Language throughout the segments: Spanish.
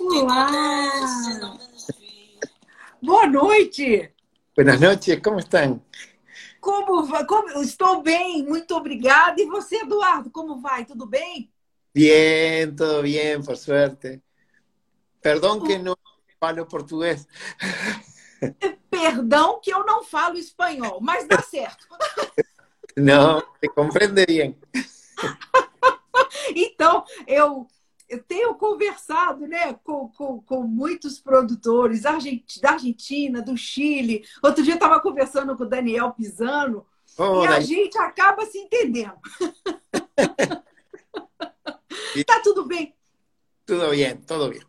Olá! Boa noite! Buenas noches, como estão? Como, como estou bem, muito obrigada. E você, Eduardo, como vai? Tudo bem? Bien, todo bien, por suerte. Perdón que no falo português. Perdão que eu não falo espanhol, mas dá certo. Não, te compreende bien. Então, eu, eu tenho conversado né, com, com, com muitos produtores da Argentina, do Chile. Outro dia eu estava conversando com o Daniel Pisano Oh, e a Dani- gente acaba se entendendo. tá tudo bem. Todo bien, todo bien.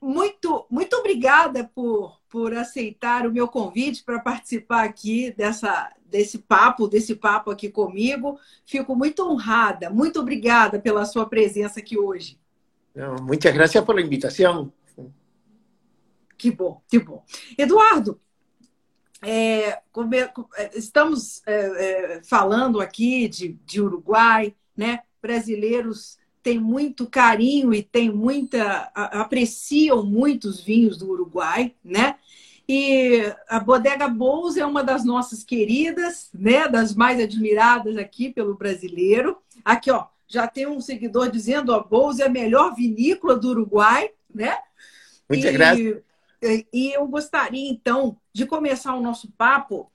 Muito, muito obrigada por, por aceitar o meu convite para participar aqui dessa, desse papo, desse papo aqui comigo. Fico muito honrada. Muito obrigada pela sua presença aqui hoje. No, muchas gracias por la invitación. Que bom, que bom. Eduardo, é, é, estamos é, é, falando aqui de, de Uruguai, né? Brasileiros têm muito carinho e têm muita apreciam muito os vinhos do Uruguai, né? E a Bodega Bous é uma das nossas queridas, né? Das mais admiradas aqui pelo brasileiro. Aqui, ó, já tem um seguidor dizendo, ó, Bous é a melhor vinícola do Uruguai, né? Muchas e. E eu gostaria, então, de começar o nosso papo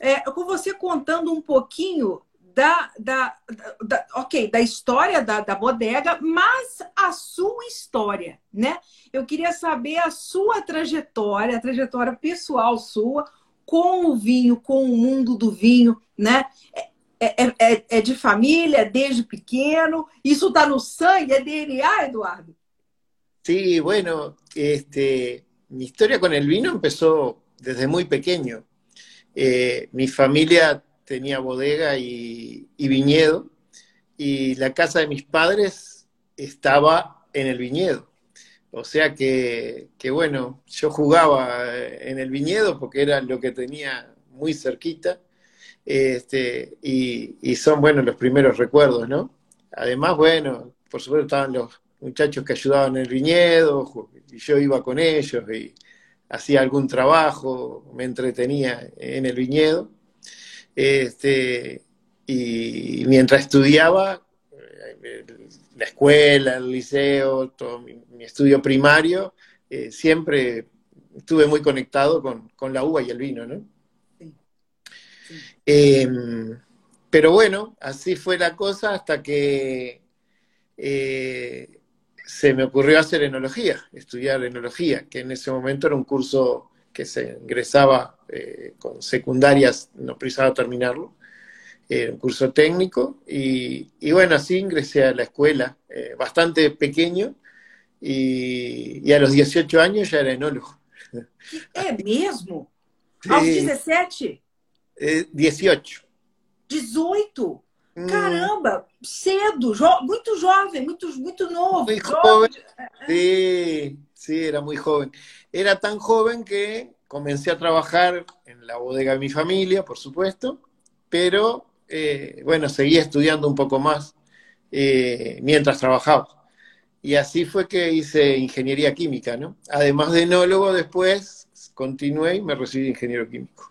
é, com você contando um pouquinho da, da, da- da- ok, da história da, da bodega, mas a sua história, né? Eu queria saber a sua trajetória, a trajetória pessoal sua com o vinho, com o mundo do vinho, né? É, de família, desde pequeno? Isso está no sangue, é DNA, Eduardo? Sí, bueno, este, mi historia con el vino empezó desde muy pequeño. Eh, mi familia tenía bodega y, viñedo, y la casa de mis padres estaba en el viñedo. O sea que, que, bueno, yo jugaba en el viñedo porque era lo que tenía muy cerquita, este, y, son, bueno, los primeros recuerdos, ¿no? Además, bueno, por supuesto estaban los muchachos que ayudaban en el viñedo, y yo iba con ellos y hacía algún trabajo, me entretenía en el viñedo. Este, y mientras estudiaba, eh, la escuela, el liceo, todo mi, mi estudio primario, eh, siempre estuve muy conectado con, con la uva y el vino, ¿no? Eh, pero bueno, así fue la cosa hasta que eh, se me ocurrió hacer enología, estudiar enología, que en ese momento era un curso que se ingresaba eh, con secundarias, no precisaba terminarlo, era un curso técnico, y, y bueno, así ingresé a la escuela, eh, bastante pequeño, y, y a los 18 años ya era enólogo. É mesmo? Aos Sí, 17? Eh, 18. 18? Mm, Caramba, cedo, jo- muito jovem, muito, muito novo. Muy joven. Sí, sí, era muy joven. Era tan joven que comencé a trabajar en la bodega de mi familia, por supuesto, pero eh, bueno, seguía estudiando un poco más eh, mientras trabajaba. Y así fue que hice ingeniería química, ¿no? Además de enólogo, después continué y me recibí de ingeniero químico.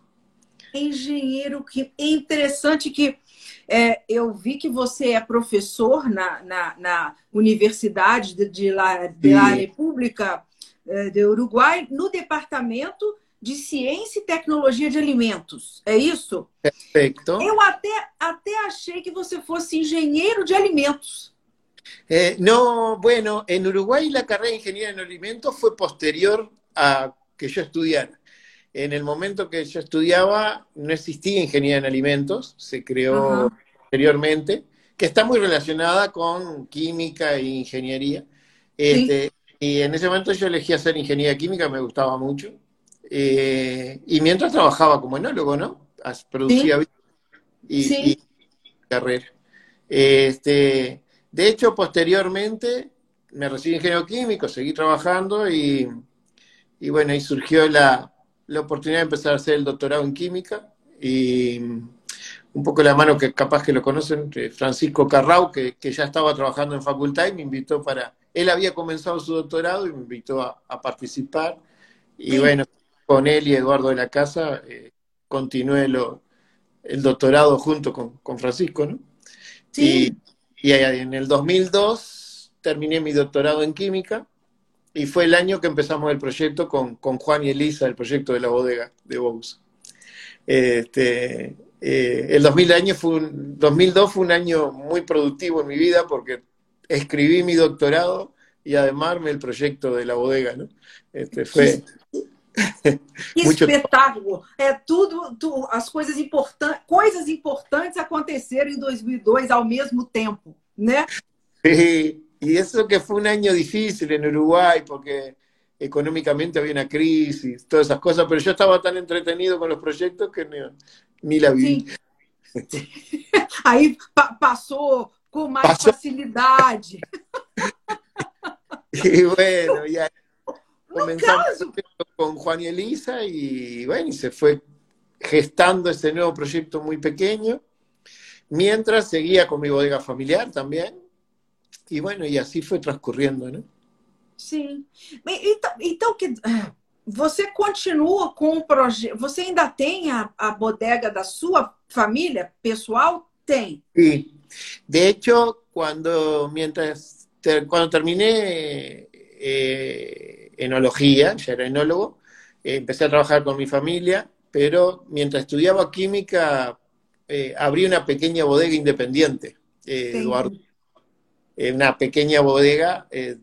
Engenheiro que interessante que é, eu vi que você é professor na, na, na Universidade de, de, La, de La. República é, do Uruguai, no departamento de Ciência e Tecnologia de Alimentos. É isso? Perfecto. Eu até, até achei que você fosse engenheiro de alimentos. Eh, no, bueno, en Uruguay la carrera de ingeniería en alimentos fue posterior a que yo estudiara. En el momento que yo estudiaba no existía ingeniería en alimentos, se creó posteriormente, que está muy relacionada con química e ingeniería. Este, Y en ese momento yo elegí hacer ingeniería química, me gustaba mucho. Eh, y mientras trabajaba como enólogo, ¿no? Producía vino y, Sí. y carrera. Este, de hecho, posteriormente me recibí ingeniero químico, seguí trabajando y, y bueno, ahí surgió la, la oportunidad de empezar a hacer el doctorado en química y un poco la mano que capaz que lo conocen, eh, Francisco Carrau, que, que ya estaba trabajando en facultad y me invitó para él había comenzado su doctorado y me invitó a, participar. Y bueno, con él y Eduardo de la Casa eh, continué el doctorado junto con, Francisco, ¿no? Sí. Y, en el 2002 terminé mi doctorado en química y fue el año que empezamos el proyecto con, Juan y Elisa, el proyecto de la bodega de Bous. Este, eh, el 2000 año fue un, 2002 fue un año muy productivo en mi vida porque escribí mi doctorado y además el proyecto de la bodega, ¿no? Este, fue... Que espetáculo! É tudo, tu, as coisas importantes, coisas importantes aconteceram em 2002 ao mesmo tempo, né? Sí, y eso que fue un año difícil en Uruguay porque económicamente había una crisis, todas esas cosas, pero yo estaba tan entretenido con los proyectos que ni, ni la vi. Sí. Aí pa passou com mais passou... facilidade. y bueno, ya comenzamos con Juan y Elisa y bueno, y se fue gestando ese nuevo proyecto muy pequeño, mientras seguía con mi bodega familiar también, y bueno, y así foi transcorrendo, né? Sim. Então, então que você continua com o projeto? Você ainda tem a, a bodega da sua família pessoal? Tem. Sí. De hecho, cuando mientras cuando terminé eh, enología, ya era enólogo, eh, empecé a trabajar con mi familia, pero mientras estudiaba química eh, abrí una pequeña bodega independiente, eh, Eduardo una pequeña bodega eh,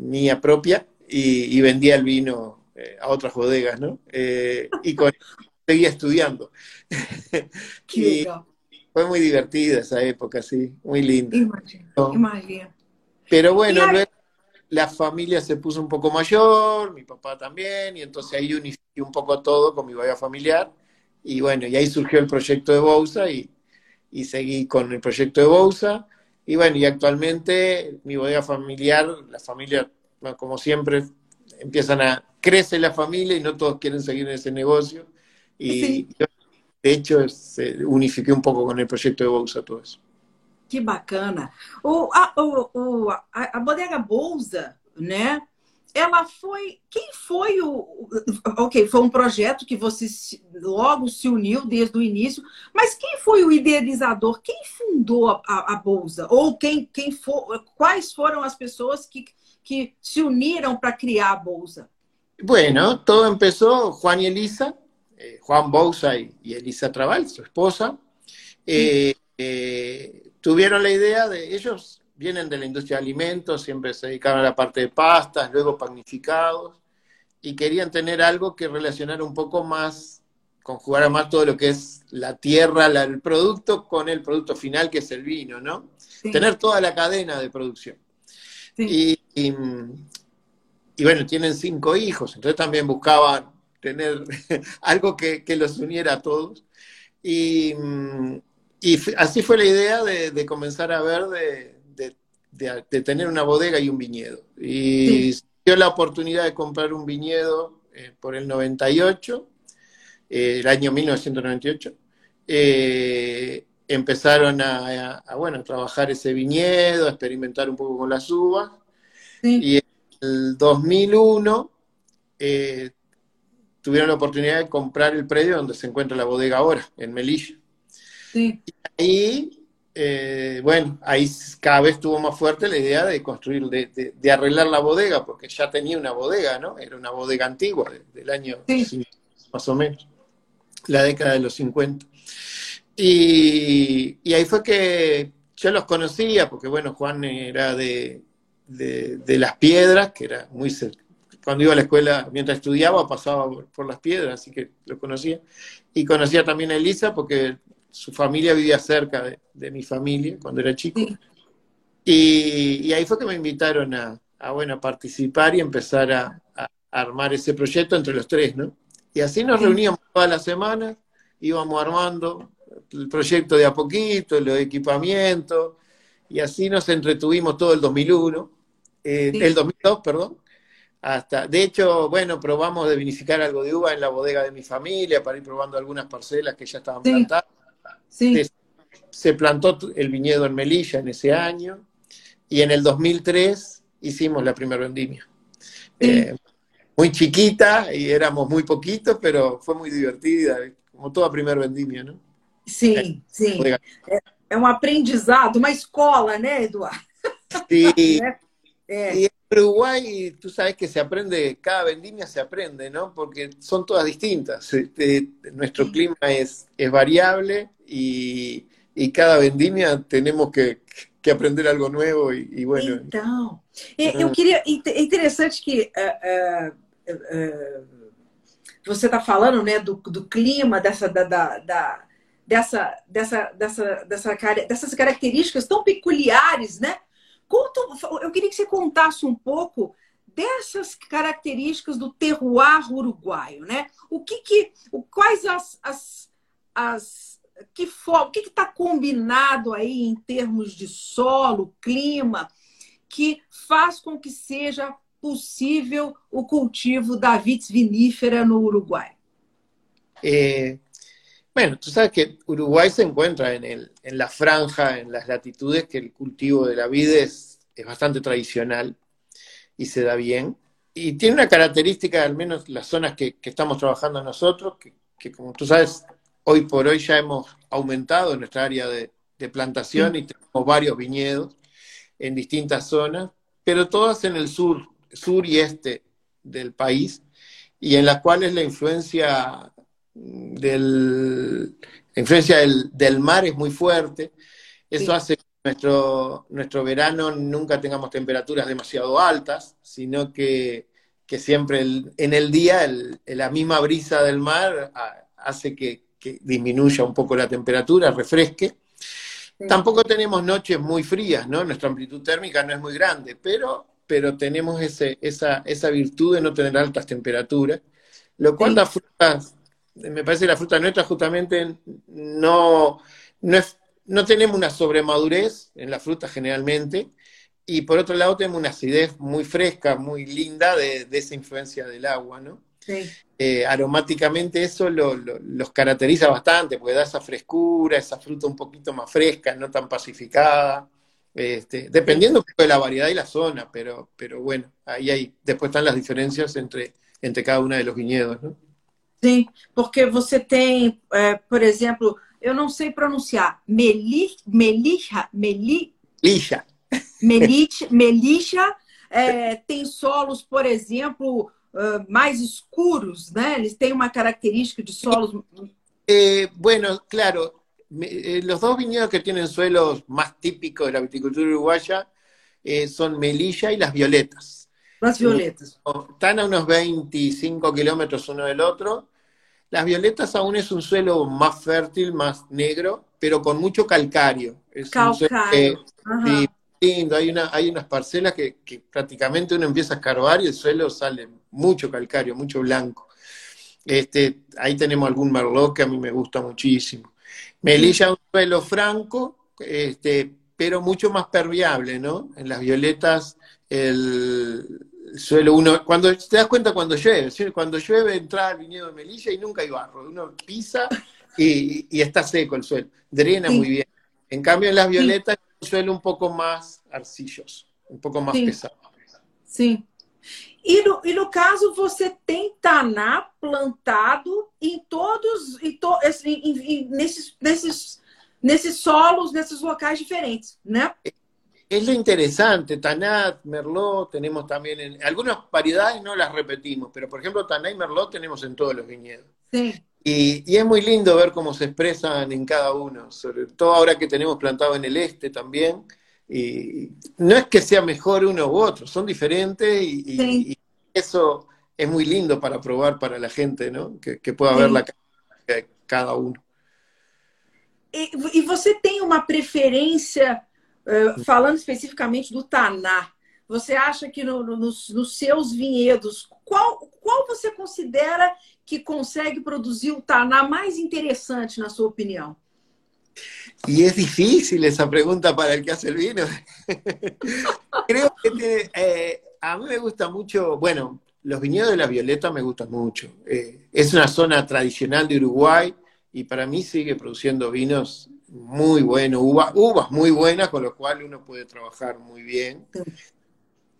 mía propia y, vendía el vino eh, a otras bodegas, ¿no? Eh, y con seguía estudiando. fue muy divertida esa época, sí, muy linda. Pero bueno, luego la familia se puso un poco mayor, mi papá también, y entonces ahí unifiqué un poco todo con mi bodega familiar. Y bueno, y ahí surgió el proyecto de Bousa y, y seguí con el proyecto de Bousa. Y bueno, y actualmente mi bodega familiar, la familia, como siempre, empiezan a, crece la familia y no todos quieren seguir en ese negocio. Y de hecho, se unifiqué un pouco com o projeto de Bolsa todo isso. Que bacana. O, a, o, o, a, a bodega Bolsa, né? Ela foi. Quem foi o. Ok, foi um projeto que você logo se uniu desde o início, mas quem foi o idealizador? Quem fundou a, a, Bolsa? Ou quem, quem for, quais foram as pessoas que, que se uniram para criar a Bolsa? Bueno, todo empezó Juan y Elisa, eh, Juan y, y, Elisa Trabal, su esposa, eh, eh, tuvieron la idea de ellos vienen de la industria de alimentos, siempre se dedicaron a la parte de pastas, luego panificados, y querían tener algo que relacionara un poco más, conjugara más todo lo que es la tierra, el producto con el producto final, que es el vino, ¿no? Tener toda la cadena de producción. Y, bueno, tienen cinco hijos, entonces también buscaban tener algo que, los uniera a todos. Y, así fue la idea de comenzar a ver de, de, tener una bodega y un viñedo. Y dio la oportunidad de comprar un viñedo eh, por el 98, eh, el año 1998. Eh, empezaron a, bueno, a trabajar ese viñedo, a experimentar un poco con las uvas. Y en el 2001 tuvieron la oportunidad de comprar el predio donde se encuentra la bodega ahora, en Melilla. Y ahí eh, bueno, ahí cada vez estuvo más fuerte la idea de construir, de, arreglar la bodega, porque ya tenía una bodega, ¿no? Era una bodega antigua, del año más o menos, la década de los 50. Y, ahí fue que yo los conocía, porque bueno, Juan era de, de, las piedras, que era muy cerca. Cuando iba a la escuela, mientras estudiaba, pasaba por, las piedras, así que lo conocía. Y conocía también a Elisa, porque su familia vivía cerca de, mi familia cuando era chico. Y, ahí fue que me invitaron a, bueno, participar y empezar a, armar ese proyecto entre los tres, ¿no? Y así nos reuníamos todas las semanas, íbamos armando el proyecto de a poquito, los equipamientos, y así nos entretuvimos todo el 2001, eh, el 2002, perdón. Hasta, de hecho, bueno, probamos de vinificar algo de uva en la bodega de mi familia para ir probando algunas parcelas que ya estaban plantadas. Se, plantó el viñedo en Melilla en ese año y en el 2003 hicimos la primera vendimia. Eh, muy chiquita y éramos muy poquitos, pero fue muy divertida, como toda primera vendimia, ¿no? Sí, sí. Es un aprendizado, una escuela, ¿no, Eduardo? Sí. Y en Uruguay, tú sabes que se aprende, cada vendimia se aprende, ¿no? Porque son todas distintas. Este, nuestro clima es, es variable y, y, cada vendimia tenemos que, que aprender algo nuevo e, e bueno. Então, eu queria. É interessante que uh, uh, uh, você está falando né, do, do clima, dessa, da, da, da, dessa, dessa, dessa, dessa, dessas características tão peculiares, né? Conta, eu queria que você contasse um pouco dessas características do terroir uruguaio, né? O que que, quais as, as, as que for, o está combinado aí em termos de solo, clima, que faz com que seja possível o cultivo da vitis vinífera no Uruguai? Eh, Bueno, tú sabes que Uruguay se encuentra en, la franja, en las latitudes, que el cultivo de la vid es, bastante tradicional y se da bien. Y tiene una característica, al menos las zonas que, que estamos trabajando nosotros, que, que, como tú sabes, hoy por hoy ya hemos aumentado nuestra área de, de plantación y tenemos varios viñedos en distintas zonas, pero todas en el sur, sur y este del país, y en las cuales la influencia del, la influencia del, del, mar es muy fuerte. Eso sí. hace que nuestro, nuestro verano nunca tengamos temperaturas demasiado altas, sino que, que siempre el, en el día el, la misma brisa del mar hace que, que, disminuya un poco la temperatura, refresque. Sí. Tampoco tenemos noches muy frías, ¿no? Nuestra amplitud térmica no es muy grande, pero, pero tenemos ese, esa, esa virtud de no tener altas temperaturas, lo cual sí. da frutas me parece que la fruta nuestra justamente no, no, es, no tenemos una sobremadurez en la fruta generalmente, y por otro lado tenemos una acidez muy fresca, muy linda de, de esa influencia del agua, ¿no? Sí. Eh, aromáticamente eso lo, lo, los caracteriza bastante, porque da esa frescura, esa fruta un poquito más fresca, no tan pacificada, este, dependiendo de la variedad y la zona, pero, pero bueno, ahí hay, después están las diferencias entre, entre cada uno de los viñedos, ¿no? Sim, porque você tem, é, por exemplo, eu não sei pronunciar, meli, melicha, meli, lixa. Meliche, melicha, é, tem solos, por exemplo, uh, mais escuros, né? Eles têm uma característica de solos. Eh, bueno, claro, me, los dos viñedos que tienen suelos más típicos de la viticultura uruguaya eh, son Melilla y las Violetas. Las Violetas. Están a unos 25 kilómetros uno del otro Las violetas aún es un suelo más fértil, más negro, pero con mucho calcario. Es calcario. Lindo. Hay, una, hay unas parcelas que, que, prácticamente uno empieza a escarbar y el suelo sale mucho calcario, mucho blanco. Este, ahí tenemos algún merlot que a mí me gusta muchísimo. Melilla un suelo franco, este, pero mucho más permeable, ¿no? En las violetas el, suelo uno, cuando te das cuenta cuando llueve, cuando llueve entra al viñedo de Melilla y nunca hay barro, uno pisa y, y está seco el suelo, drena sí. muy bien. En cambio en las violetas sí. Suelo un poco más arcilloso, um pouco mais Sim. pesado. Sim. E no, e no caso, você tem taná plantado em todos, em to, em, em, nesses, nesses, nesses solos, nesses locais diferentes, né? es lo interesante, Tanat, Merlot, tenemos también en algunas variedades no las repetimos, pero por ejemplo Tanat y Merlot tenemos en todos los viñedos. Sí. Y, y, es muy lindo ver cómo se expresan en cada uno, sobre todo ahora que tenemos plantado en el este también. Y no es que sea mejor uno u otro, son diferentes y, sí. y eso es muy lindo para probar para la gente, ¿no? Que, que pueda sí. ver la de cada uno. E, e você tem uma preferência Uh, falando especificamente do Taná, você acha que no, no, nos, nos, seus vinhedos, qual, qual você considera que consegue produzir o Taná mais interessante, na sua opinião? Y es difícil esa pregunta para el que hace el vino. Creo que tiene, eh, a mí me gusta mucho, bueno, los viñedos de la Violeta me gustan mucho. Eh, es una zona tradicional de Uruguay y para mí sigue produciendo vinos muy bueno, uva, uvas muy buenas, con lo cual uno puede trabajar muy bien.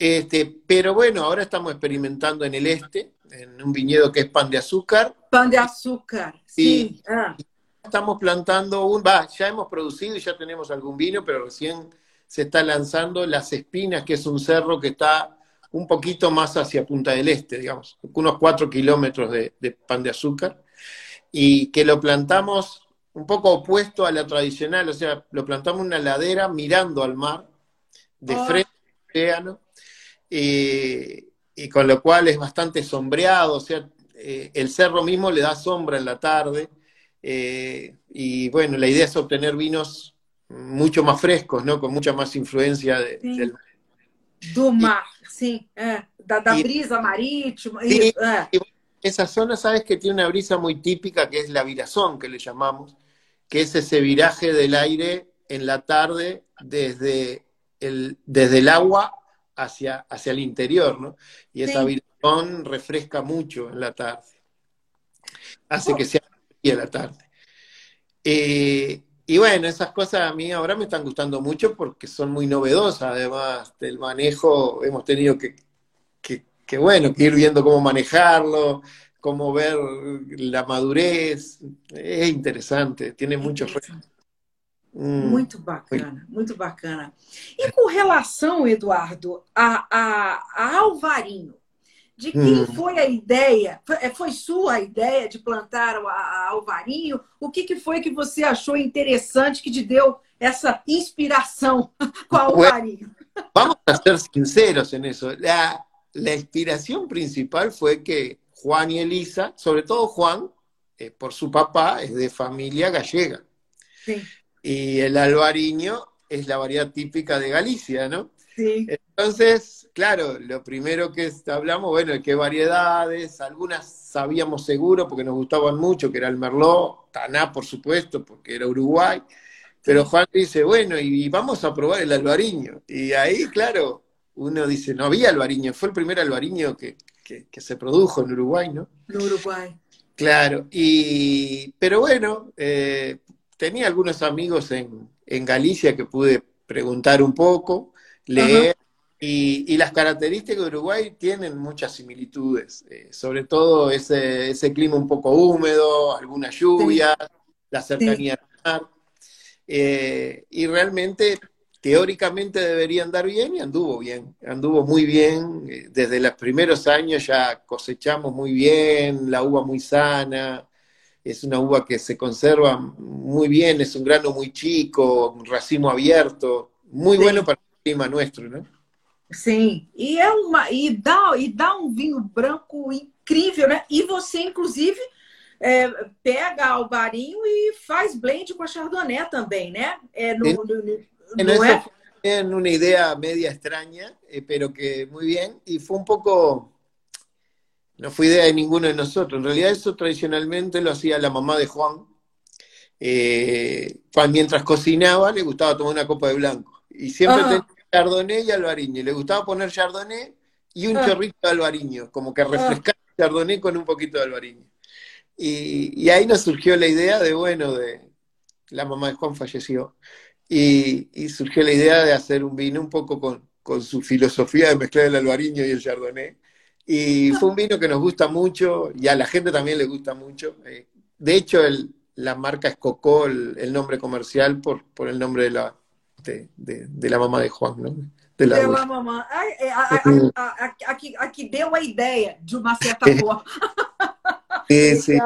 Este, pero bueno, ahora estamos experimentando en el este, en un viñedo que es pan de azúcar. Pan de azúcar, sí. Ah. Estamos plantando un, va, ya hemos producido y ya tenemos algún vino, pero recién se está lanzando Las Espinas, que es un cerro que está un poquito más hacia Punta del Este, digamos, unos cuatro kilómetros de, pan de azúcar, y que lo plantamos un poco opuesto a la tradicional, o sea, lo plantamos en una ladera mirando al mar, de oh. frente al océano, y, con lo cual es bastante sombreado, o sea, eh, el cerro mismo le da sombra en la tarde, eh, y bueno, la idea es obtener vinos mucho más frescos, ¿no? Con mucha más influencia de, del Do mar, sí, eh, da, brisa marítima. Esa zona, sabes que tiene una brisa muy típica que es la virazón, que le llamamos, que es ese viraje del aire en la tarde desde el, desde el agua hacia, hacia el interior, ¿no? Y esa virazón refresca mucho en la tarde. Hace oh. que sea en la tarde. Eh, y bueno, esas cosas a mí ahora me están gustando mucho porque son muy novedosas, además del manejo hemos tenido que, que, bueno, que ir viendo cómo manejarlo, cómo ver la madurez, es interesante, tiene mucho... Hum, muito bacana, muito bacana. E com relação, Eduardo, a, a, a Alvarinho, de quem hum. foi a ideia? Foi, foi, sua a ideia de plantar a, a Alvarinho? O que, que foi que você achou interessante que te deu essa inspiração com a Alvarinho? Vamos a ser sinceros en eso. La, la inspiración principal fue que Juan y Elisa, sobre todo Juan, eh, por su papá, es de familia gallega. Sí. Y el albariño es la variedad típica de Galicia, ¿no? Sí. Entonces, claro, lo primero que hablamos, bueno, qué variedades, algunas sabíamos seguro porque nos gustaban mucho, que era el Merlot, Taná, por supuesto, porque era Uruguay. Pero Juan dice, bueno, y vamos a probar el albariño. Y ahí, claro, uno dice, no había albariño, fue el primer albariño que, que, se produjo en Uruguay, ¿no? En Uruguay. Claro, y, pero bueno, eh, tenía algunos amigos en, en Galicia que pude preguntar un poco, leer. Y, las características de Uruguay tienen muchas similitudes, eh, sobre todo ese, ese, clima un poco húmedo, alguna lluvia, la cercanía al mar. Eh, y realmente, teóricamente debería andar bien y anduvo bien, anduvo muy bien. Eh, desde los primeros años ya cosechamos muy bien, la uva muy sana, es una uva que se conserva muy bien, es un grano muy chico, un racimo abierto, muy bueno para el clima nuestro, ¿no? Sim, e é uma e dá e dá um vinho branco incrível, né? E você inclusive é, pega alvarinho e faz blend com a chardonnay também, né? É no, no, no, no é? En una idea media extraña, eh, pero que muy bien, y fue un poco, no fue idea de ninguno de nosotros, en realidad eso tradicionalmente lo hacía la mamá de Juan, eh, mientras cocinaba le gustaba tomar una copa de blanco, y siempre tenía Chardonnay y Albariño. Le gustaba poner Chardonnay y un ah. chorrito de Albariño, como que refrescar ah. Chardonnay con un poquito de Albariño. Y, ahí nos surgió la idea de, bueno, de la mamá de Juan falleció, y, surgió la idea de hacer un vino un poco con, su filosofía de mezclar el albariño y el chardonnay. Y fue un vino que nos gusta mucho y a la gente también le gusta mucho. Eh, de hecho, la marca escocó el, nombre comercial por, por el nombre de la, de, de, de la mamá de Juan, ¿no? De la Pela mamãe. Aqui, aqui deu a idea de una cierta forma. Sí, sí.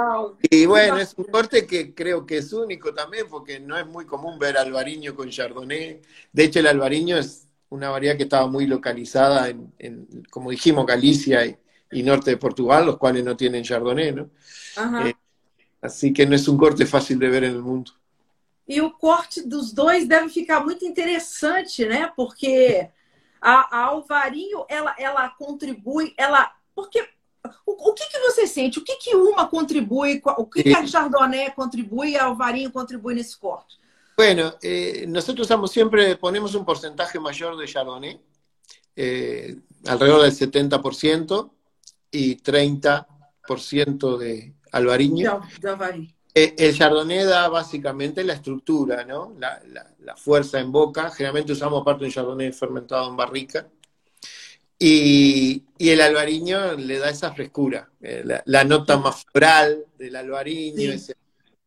Y bueno, es un corte que creo que es único también, porque no es muy común ver albariño con chardonnay. De hecho, el albariño es una variedad que estaba muy localizada en, en como dijimos, Galicia y, y, norte de Portugal, los cuales no tienen chardonnay, ¿no? Eh, así que no es un corte fácil de ver en el mundo. E o corte dos dois deve ficar muito interessante, né? Porque a, a Alvarinho, ela, ela contribui, ela... Porque o, o que, que você sente? O que, que uma contribui? O que, que a Chardonnay contribui e a Alvarinho contribui nesse corte? Bueno, eh, nosotros usamos siempre, ponemos un porcentaje mayor de Chardonnay, eh, alrededor del 70% y 30% de Alvariño. Eh, el Chardonnay da básicamente la estructura, ¿no? La, fuerza en boca. Generalmente usamos parte de un Chardonnay fermentado en barrica. Y, el albariño le da esa frescura, eh, la, nota más floral del albariño, ese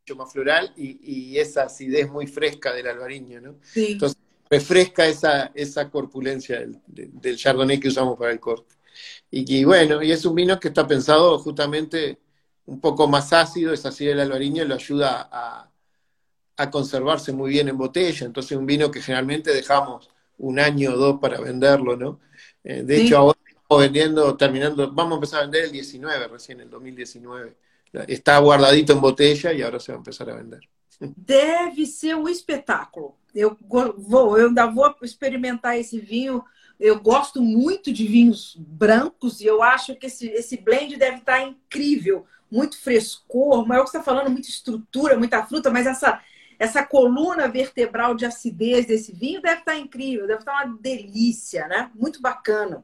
mucho más floral y, esa acidez muy fresca del albariño, ¿no? Entonces refresca esa, esa corpulencia del, chardonnay que usamos para el corte. Y, bueno, y es un vino que está pensado justamente un poco más ácido, esa acidez del albariño lo ayuda a, a conservarse muy bien en botella, entonces un vino que generalmente dejamos un año o dos para venderlo, ¿no? Eh, de hecho, ahora estamos vendiendo, terminando, vamos a empezar a vender el 19, recién el 2019. Está guardadito en botella y ahora se va a empezar a vender. Deve ser um espetáculo. Eu vou, eu ainda vou experimentar esse vinho. Eu gosto muito de vinhos brancos e eu acho que esse, esse blend deve estar incrível. Muito frescor, mas é o que você está falando, muita estrutura, muita fruta, mas essa, essa coluna vertebral de acidez desse vinho deve estar incrível, deve estar uma delícia, né? Muito bacana.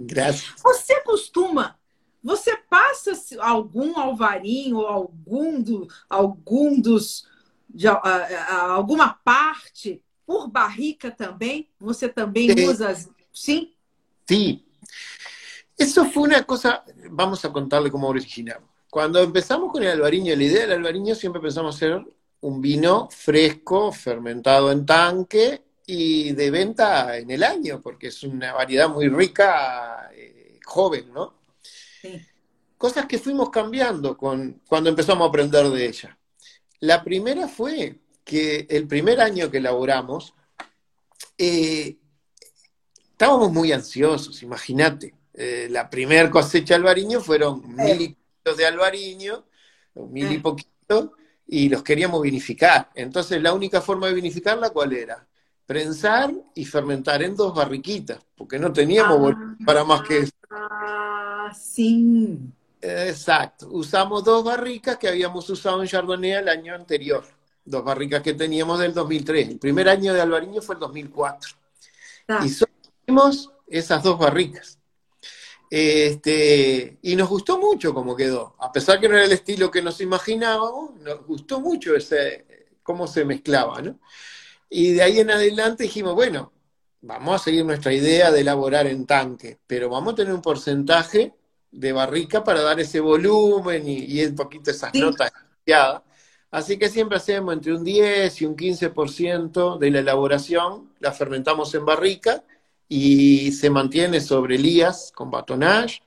Graças. Você costuma, você passa algum alvarinho ou algum, do, algum dos, de, uh, uh, alguma parte por barrica também? Você também sí. usa, sim? Sim. Eso fue una cosa, vamos a contarle cómo originamos. Cuando empezamos con el albariño, la idea del albariño siempre pensamos hacer un vino fresco, fermentado en tanque y de venta en el año, porque es una variedad muy rica, eh, joven, ¿no? Cosas que fuimos cambiando con, cuando empezamos a aprender de ella. La primera fue que el primer año que elaboramos, eh, estábamos muy ansiosos, imagínate. Eh, la primera cosecha de albariño fueron mil de albariño, mil y poquito, y los queríamos vinificar. Entonces, la única forma de vinificarla, ¿cuál era? Prensar y fermentar en dos barriquitas, porque no teníamos ah, para más que eso. Sí. Exacto. Usamos dos barricas que habíamos usado en Chardonnay el año anterior. Dos barricas que teníamos del 2003. El primer año de Alvariño fue el 2004. Ah. Y solo esas dos barricas. Este, y nos gustó mucho cómo quedó. A pesar que no era el estilo que nos imaginábamos, nos gustó mucho ese, cómo se mezclaba, ¿no? Y de ahí en adelante dijimos, bueno, vamos a seguir nuestra idea de elaborar en tanque, pero vamos a tener un porcentaje de barrica para dar ese volumen y, un poquito esas notas Así que siempre hacemos entre un 10 y un 15% de la elaboración, la fermentamos en barrica y se mantiene sobre lías con batonage.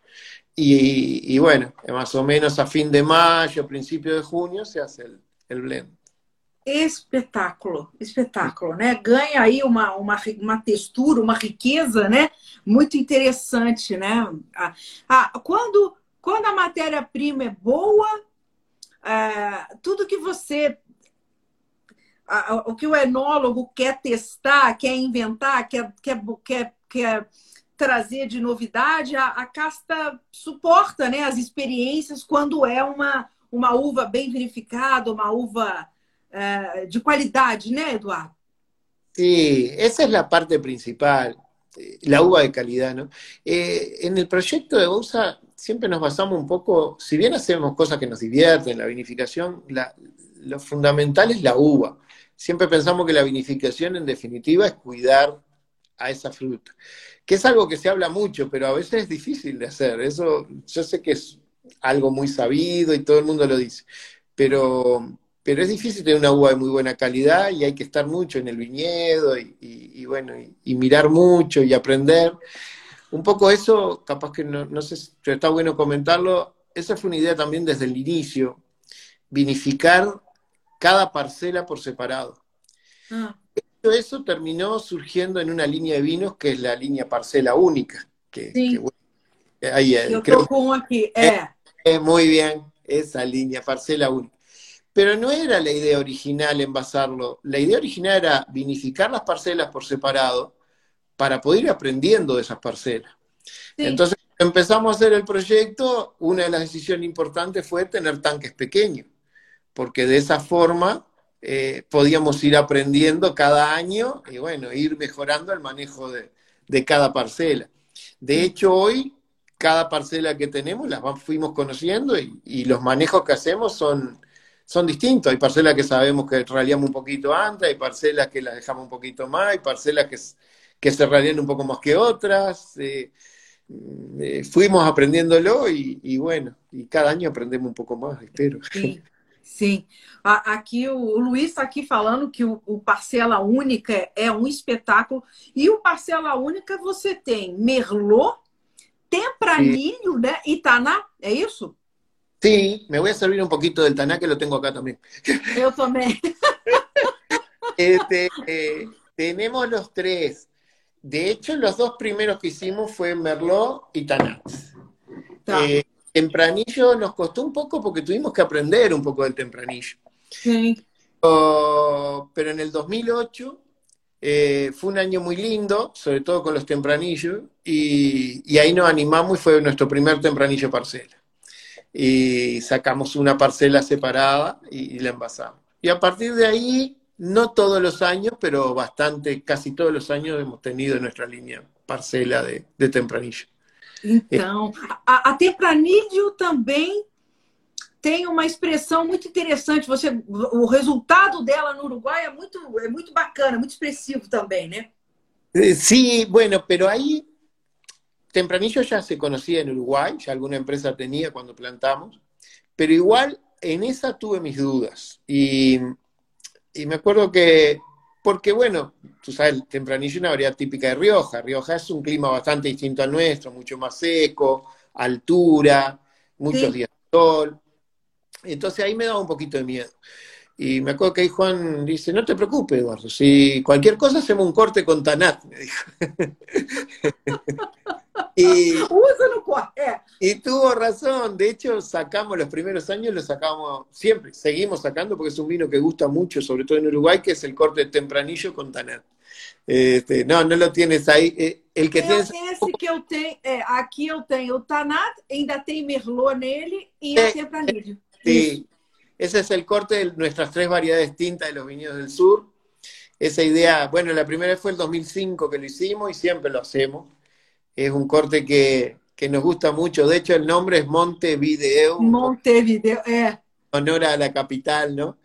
Y, bueno, más o menos a fin de mayo, principio de junio, se hace el, el blend. Espetáculo, espetáculo, né? Ganha aí uma, uma, uma textura, uma riqueza, né? Muito interessante, né? Ah, ah, quando, quando a matéria-prima é boa, é, tudo que você o que o enólogo quer testar, quer inventar, quer, quer, quer, quer trazer de novidade, a, a casta suporta né, as experiências quando é uma, uma uva bem verificada, uma uva é, de qualidade, né, Eduardo? Sí, esa es la parte principal, la uva de calidad, ¿no? Eh, en el proyecto de Bousa siempre nos basamos un poco, si bien hacemos cosas que nos divierten, la vinificación, lo fundamental es la uva siempre pensamos que la vinificación en definitiva es cuidar a esa fruta, que es algo que se habla mucho, pero a veces es difícil de hacer. Eso yo sé que es algo muy sabido y todo el mundo lo dice, pero, pero es difícil tener una uva de muy buena calidad y hay que estar mucho en el viñedo y, bueno, y, mirar mucho y aprender. Un poco eso, capaz que no, no sé si está bueno comentarlo, esa fue una idea también desde el inicio, vinificar cada parcela por separado. Ah. Eso terminó surgiendo en una línea de vinos que es la línea parcela única. Que, ahí, eh, Yo creo, aquí. Eh. muy bien, esa línea, parcela única. Pero no era la idea original envasarlo. La idea original era vinificar las parcelas por separado para poder ir aprendiendo de esas parcelas. Entonces, empezamos a hacer el proyecto, una de las decisiones importantes fue tener tanques pequeños porque de esa forma eh, podíamos ir aprendiendo cada año y bueno, ir mejorando el manejo de, cada parcela. De hecho, hoy cada parcela que tenemos las fuimos conociendo y, los manejos que hacemos son, son distintos. Hay parcelas que sabemos que raleamos un poquito antes, hay parcelas que las dejamos un poquito más, hay parcelas que, que se ralean un poco más que otras. Eh, mm, eh, fuimos aprendiéndolo y, y, bueno, y cada año aprendemos un poco más, espero. Sim, sim. Aqui o Luiz está aqui falando que o, o, Parcela Única é um espetáculo. E o Parcela Única você tem Merlot, Tempranilho, sim. né? E Taná, é isso? Sí, me voy a servir un poquito del taná que lo tengo acá también. Yo también. Este, eh, tenemos los tres. De hecho, los dos primeros que hicimos fue Merlot y Tanat. Eh, tempranillo nos costó un poco porque tuvimos que aprender un poco del tempranillo. Sí. pero en el 2008 eh, fue un año muy lindo, sobre todo con los tempranillos, y, y ahí nos animamos y fue nuestro primer tempranillo parcela y sacamos una parcela separada y, la envasamos. Y a partir de ahí, no todos los años, pero bastante, casi todos los años hemos tenido nuestra línea parcela de, de tempranillo. Então, a, a tempranilho também tem uma expressão muito interessante. Você, o resultado dela no Uruguai é muito, é muito bacana, muito expressivo também, né? Sí, bueno, pero ahí Tempranillo ya se conocía en Uruguay, ya alguna empresa tenía cuando plantamos, pero igual en esa tuve mis dudas. Y, me acuerdo que, porque bueno, tú sabes, el tempranillo es una variedad típica de Rioja. Rioja es un clima bastante distinto al nuestro, mucho más seco, altura, muchos días de sol. Entonces ahí me daba un poquito de miedo. Y me acuerdo que ahí Juan dice, no te preocupes, Eduardo, si cualquier cosa hacemos un corte con Tanat, me dijo. Y, y tuvo razón, de hecho sacamos los primeros años, lo sacamos siempre, seguimos sacando porque es un vino que gusta mucho, sobre todo en Uruguay, que es el corte tempranillo con tanat. Este, no, no lo tienes ahí. Eh, el que tienes... Esse que eu tenho, é, aqui eu tenho o tanat, ainda tem merlot nele e é, tempranillo. Sí, ese es el corte de nuestras tres variedades tintas de los viñedos del sur. Esa idea, bueno, la primera fue el 2005 que lo hicimos y siempre lo hacemos es un corte que, que, nos gusta mucho. De hecho, el nombre es Montevideo. Montevideo, eh. Honor a la capital, ¿no?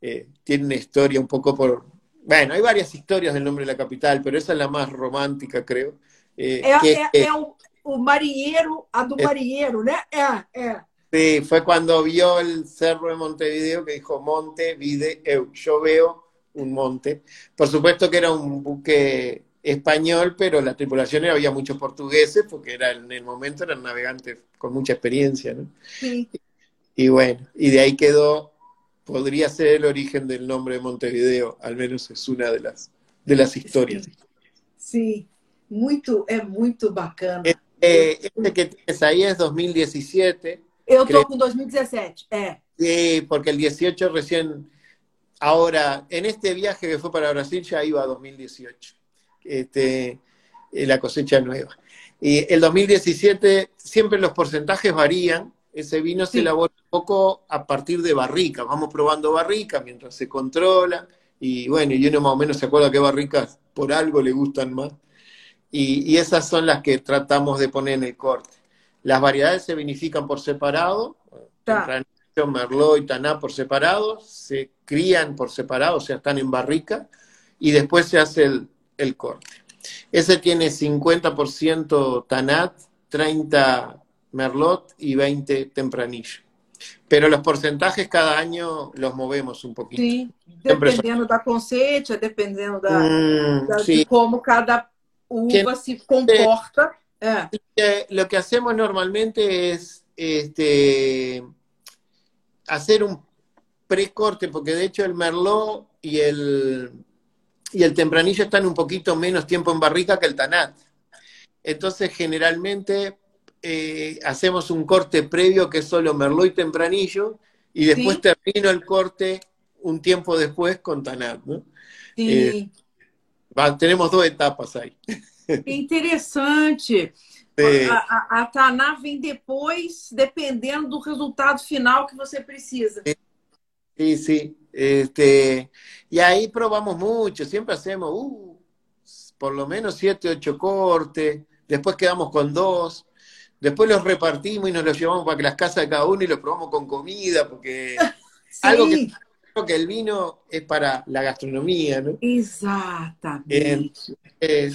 Eh, tiene una historia un poco por... Bueno, hay varias historias del nombre de la capital, pero esa es la más romántica, creo. Eh, é, que, é, é o, o marinheiro, a do marinheiro, né? É, é. Sí, fue cuando vio el cerro de Montevideo que dijo Montevideo, yo veo un monte. Por supuesto que era un buque español, pero la tripulación había muchos portugueses, porque era en el momento eran navegantes con mucha experiencia, ¿no? Sí. Y, bueno, y de ahí quedó, podría ser el origen del nombre de Montevideo, al menos es una de las, de las historias. Sí, muy, es muy bacana. Este, este, que tienes ahí es 2017. Yo estoy con 2017, eh. Sí, porque el 18 recién, ahora, en este viaje que fue para Brasil ya iba a 2018 este, eh, la cosecha nueva. Y el 2017 siempre los porcentajes varían, ese vino se elabora un poco a partir de barrica, vamos probando barrica mientras se controla, y bueno, y uno más o menos se acuerda qué barricas por algo le gustan más, y, esas son las que tratamos de poner en el corte. Las variedades se vinifican por separado, Merlot y Taná por separado, se crían por separado, o sea, están en barrica, y después se hace el, el corte. Ese tiene 50% Tanat, 30 Merlot y 20 Tempranillo. Pero los porcentajes cada año los movemos un poquito. Sí, dependiendo da cosecha, dependiendo da, mm, da sí. de cómo cada uva se comporta. Eh. Lo que hacemos normalmente es este, hacer un precorte, porque de hecho el Merlot y el y el tempranillo está en un poquito menos tiempo en barrica que el tanat. Entonces, generalmente eh, hacemos un corte previo que es solo merlot y tempranillo, y después termino el corte un tiempo después con tanat. ¿no? Sí. Eh, tenemos dos etapas ahí. Interessante. Sí. A, a, a Taná vem depois, dependendo do resultado final que você precisa. Sí, sí. Este, y ahí probamos mucho, siempre hacemos uh, por lo menos siete, ocho cortes, después quedamos con dos, después los repartimos y nos los llevamos para que las casas de cada uno y los probamos con comida, porque algo, que, creo que el vino es para la gastronomia, ¿no? Exatamente. É,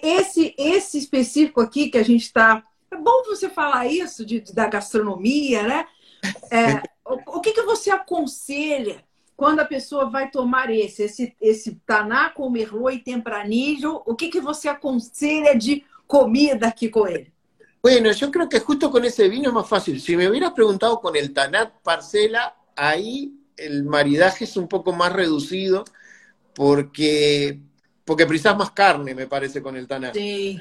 esse, esse específico aqui que a gente está. É bom você falar isso de, da gastronomia, né? É, o, o que, que você aconselha quando a pessoa vai tomar esse, esse, esse taná com merlot e tempranillo? O que, que você aconselha de comida aqui com ele? Bueno, yo creo que justo con ese vino es más fácil. Si me hubieras preguntado con el Tanat Parcela, ahí el maridaje es un poco más reducido porque, porque precisas más carne, me parece, con el Tanat. Sí.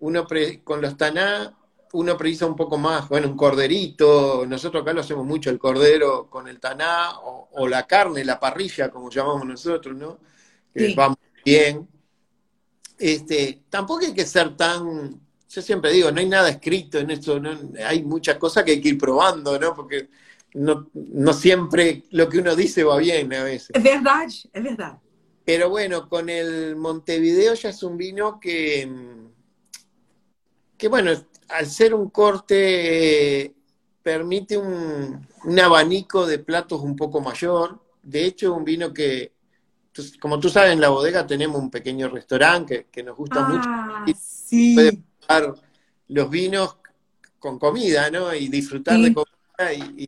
Uno con los Taná, uno precisa un poco más, bueno, un corderito. Nosotros acá lo hacemos mucho, el cordero con el Taná, o, la carne, la parrilla, como llamamos nosotros, ¿no? Que va muy bien. Este, tampoco hay que ser tan yo siempre digo, no hay nada escrito en esto, no, hay muchas cosas que hay que ir probando, ¿no? Porque no, no siempre lo que uno dice va bien a veces. Es verdad, es verdad. Pero bueno, con el Montevideo ya es un vino que, que bueno, al ser un corte permite un, un abanico de platos un poco mayor. De hecho, un vino que, como tú sabes, en la bodega tenemos un pequeño restaurante que, nos gusta ah, mucho. Sí los vinos con comida, ¿no? Y disfrutar de comida y, y,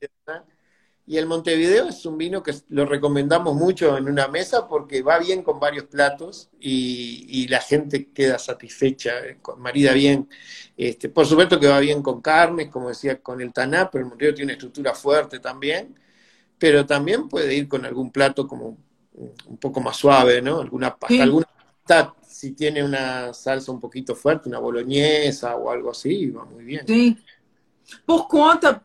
el Montevideo es un vino que lo recomendamos mucho en una mesa porque va bien con varios platos y, la gente queda satisfecha, eh, marida bien. Este, por supuesto que va bien con carnes, como decía, con el taná, pero el Montevideo tiene una estructura fuerte también, pero también puede ir con algún plato como un poco más suave, ¿no? Alguna, alguna si tiene una salsa um pouquinho forte, uma bolognesa ou algo assim, vai muito bem. Sim. Por conta,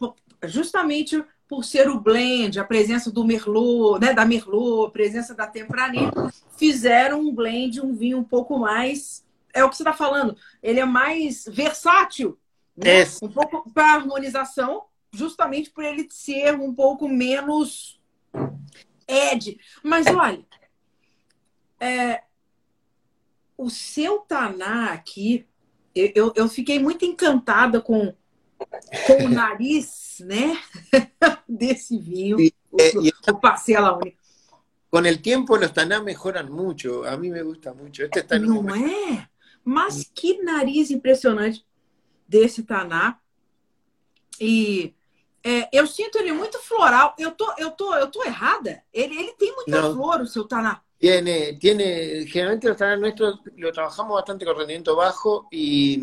justamente por ser o blend, a presença do Merlot, né, da Merlot, a presença da Tempranillo, fizeram um blend, um vinho um pouco mais. É o que você está falando, ele é mais versátil. Né? É. Um pouco para harmonização, justamente por ele ser um pouco menos Ed. Mas olha, é, o seu Taná aqui, eu, eu fiquei muito encantada com, com o nariz, né? Desse vinho, o, e, o Parcela Única. Com o tempo, os Taná melhoram muito. A mim me gusta muito. Este está Não é? Mas que nariz impressionante desse Taná. E é, eu sinto ele muito floral. Eu tô, eu tô, eu tô errada? Ele, ele tem muita Não. flor, o seu Taná. Tiene, tiene, generalmente los canales nuestros lo trabajamos bastante con rendimiento bajo y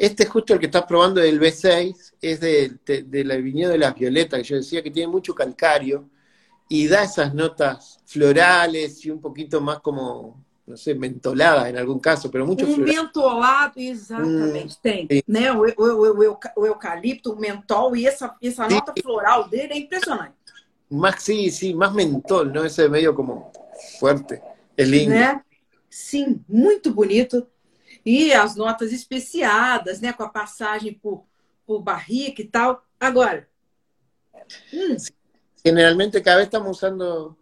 este es justo el que estás probando del B6, es de, de, la viñedo de las violetas, que yo decía que tiene mucho calcario y da esas notas florales y un poquito más como, no sé, mentoladas en algún caso, pero mucho um mentolado, exatamente, mm, tem. Né? O, o, o, eucalipto, o mentol e essa, essa nota floral dele é impressionante. Más, sí, sí, más mentol, ¿no? Ese medio como Fuerte. É lindo. Né? Sim, muito bonito. E as notas especiadas, né? Com a passagem por, por barrica e tal. Agora. Hum. Generalmente cada vez estamos usando.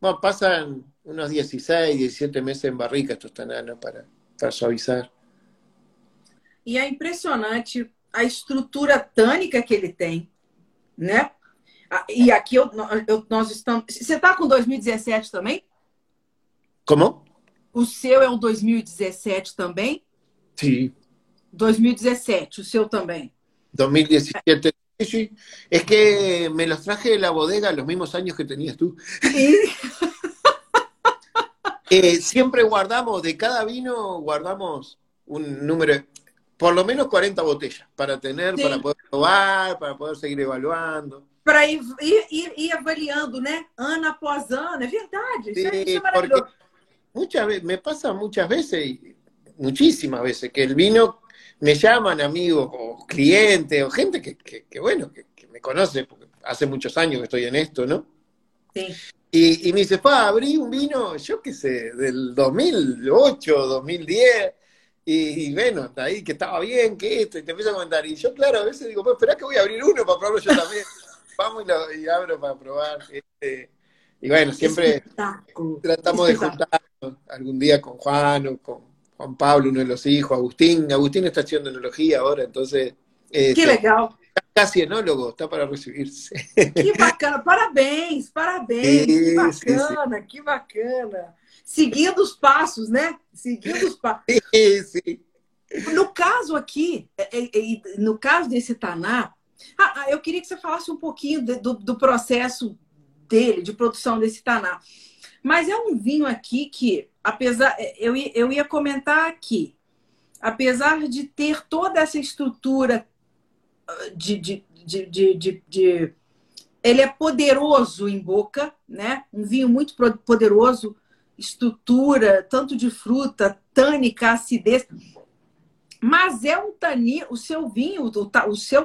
Bueno, pasan unos 16, 17 meses en barrica estos tananos para, para suavizar. E é impressionante a estrutura tânica que ele tem, né? E aqui eu, eu, nós estamos. Você está com 2017 também? Como? O seu é o 2017 também? Sim. 2017, o seu também. 2017. Sí, Es que me los traje de la bodega los mismos años que tenías tú. ¿Sí? eh, siempre guardamos, de cada vino, guardamos un número, por lo menos 40 botellas, para tener, sí. para poder probar, para poder seguir evaluando. Para ir, ir, ir, ir avaliando, né? Ano após ano, é verdade. Isso, é, isso é maravilhoso. Porque muchas veces, me pasa muchas veces, muchísimas veces, que el vino me llaman amigos o clientes o gente que, que, bueno, que, me conoce, porque hace muchos años que estoy en esto, ¿no? Sí. Y, y me dice, pa, abrí un vino, yo qué sé, del 2008, 2010, y, y, bueno, hasta ahí que estaba bien, que esto, y te empiezo a comentar. Y yo, claro, a veces digo, pues espera que voy a abrir uno para probarlo yo también. Vamos y, lo, y abro para probar. Este, y bueno, siempre tratamos de juntarnos algún día con Juan o con Juan Pablo, uno de los hijos, Agustín. Agustín está haciendo enología ahora, entonces... Eh, Qué legal. casi enólogo, está para recibirse. Que bacana, parabéns, parabéns, que bacana, que bacana. Seguindo os passos, né? Seguindo os passos. Sim. No caso aqui, é, é, é, no caso desse Taná, ah, ah, eu queria que você falasse um pouquinho do, do processo dele, de produção desse Taná. Mas é um vinho aqui que, apesar, eu, eu ia comentar aqui, apesar de ter toda essa estrutura ah, de, de, de, de, de, de ele é poderoso em boca, né? Um vinho muito poderoso, estrutura, tanto de fruta, tânica, acidez. Mas é um tanino, o seu vinho, o, o, seu,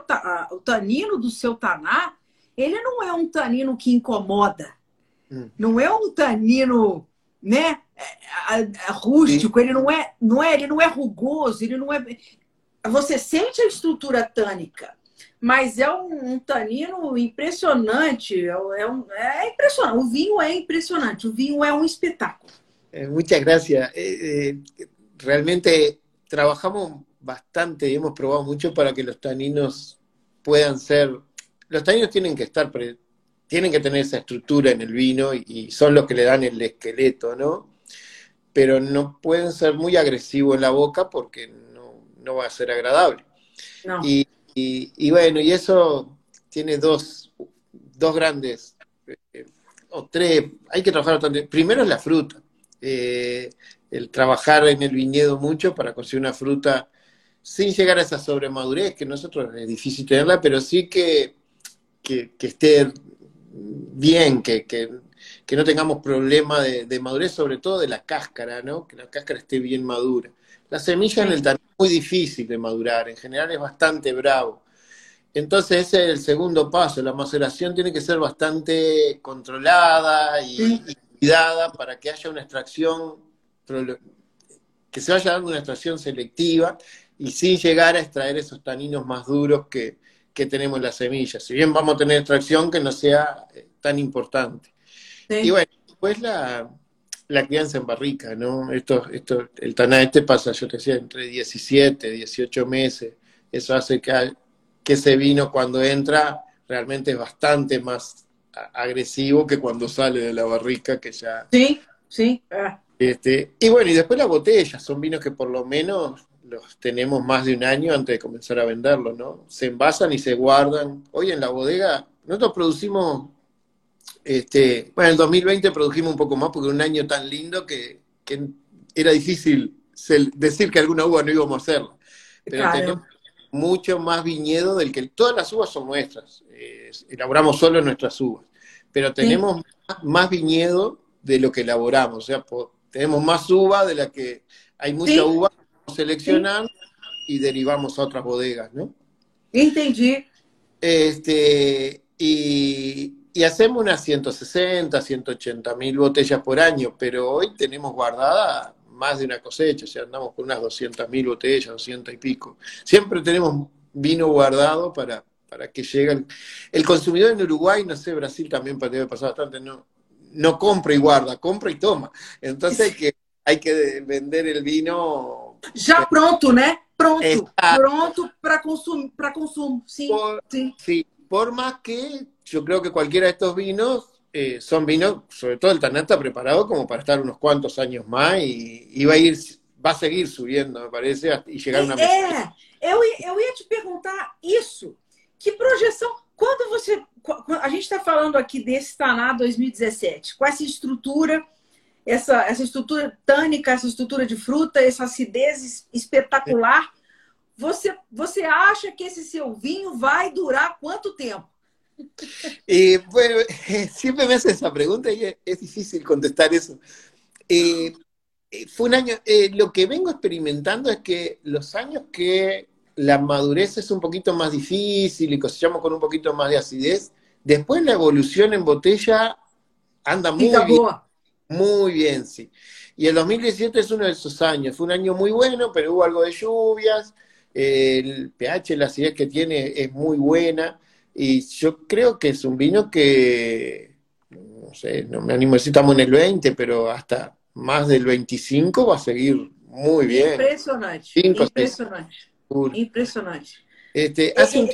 o tanino do seu taná, ele não é um tanino que incomoda. Hum. Não é um tanino, né, é, é, é rústico, ele não é, não é, ele não é rugoso, ele não é você sente a estrutura tânica, mas é um, um tanino impressionante, é, um, é impressionante. O vinho é impressionante, o vinho é um espetáculo. muchas gracias. Eh, eh, realmente trabajamos bastante hemos probado mucho para que los taninos puedan ser, los taninos tienen que estar, tienen que tener esa estructura en el vino y, son los que le dan el esqueleto, ¿no? Pero no pueden ser muy agresivos en la boca porque no, va a ser agradable. Y, y, bueno, y eso tiene dos, dos grandes, eh, o tres, hay que trabajar bastante. Primero es la fruta. Eh, el trabajar en el viñedo mucho para conseguir una fruta sin llegar a esa sobremadurez, que nosotros es difícil tenerla, pero sí que, que, esté bien, que, que, no tengamos problema de, madurez, sobre todo de la cáscara, ¿no? Que la cáscara esté bien madura. La semilla en el tanino es muy difícil de madurar, en general es bastante bravo. Entonces ese es el segundo paso, la maceración tiene que ser bastante controlada y, y cuidada para que haya una extracción, que se vaya dando una extracción selectiva y sin llegar a extraer esos taninos más duros que, tenemos en las semillas. Si bien vamos a tener extracción, que no sea eh, tan importante. Y bueno, después la, la crianza en barrica, ¿no? Esto, esto, el taná este pasa, yo te decía, entre 17, 18 meses. Eso hace que, que ese vino cuando entra realmente es bastante más agresivo que cuando sale de la barrica, que ya... Sí, sí. Ah. Este, y bueno, y después las botellas, son vinos que por lo menos los tenemos más de un año antes de comenzar a venderlos, ¿no? Se envasan y se guardan. Hoy en la bodega, nosotros producimos, este, bueno, en el 2020 produjimos un poco más porque un año tan lindo que, era difícil decir que alguna uva no íbamos a hacerla. Pero tenemos mucho más viñedo del que todas las uvas son nuestras. elaboramos solo nuestras uvas. Pero tenemos más, viñedo de lo que elaboramos. O sea, tenemos más uva de la que hay mucha uva seleccionando y derivamos a otras bodegas, ¿no? Entendí. Este, y, hacemos unas 160, 180 mil botellas por año, pero hoy tenemos guardada más de una cosecha, o sea, andamos con unas 200 mil botellas, 200 y pico. Siempre tenemos vino guardado para, para que llegue. El, consumidor en Uruguay, no sé, Brasil también debe pasar bastante, no, no compra y guarda, compra y toma. Entonces hay que, hay que vender el vino Já pronto, né? Pronto, pronto para consumo, para consumo. Sí, por, sí. sí. Por más que yo creo que cualquiera de estos vinos eh, son vinos, sobre todo el Taná está preparado como para estar unos cuantos años más y, y va a ir, va a seguir subiendo, me parece, y llegar a una É, eu, eu ia te perguntar isso. Que projeção, quando você, a gente está falando aqui desse Taná 2017, com essa estrutura essa, essa estrutura tânica, essa estrutura de fruta, essa acidez espetacular. Você, você acha que esse seu vinho vai durar quanto tempo? Eh, bueno, siempre me hace esa pregunta y es difícil contestar eso. Eh, fue un año, eh, lo que vengo experimentando es que los años que la madurez es un poquito más difícil y cosechamos con un poquito más de acidez, después la evolución en botella anda muy bien. Muy bien, sí. Y el 2017 es uno de esos años. Fue un año muy bueno, pero hubo algo de lluvias. El pH, la acidez que tiene es muy buena. Y yo creo que es un vino que, no sé, no me animo a decir estamos en el 20, pero hasta más del 25 va a seguir muy bien. Impresionante. impresionante. Impresionante. Este, hace un...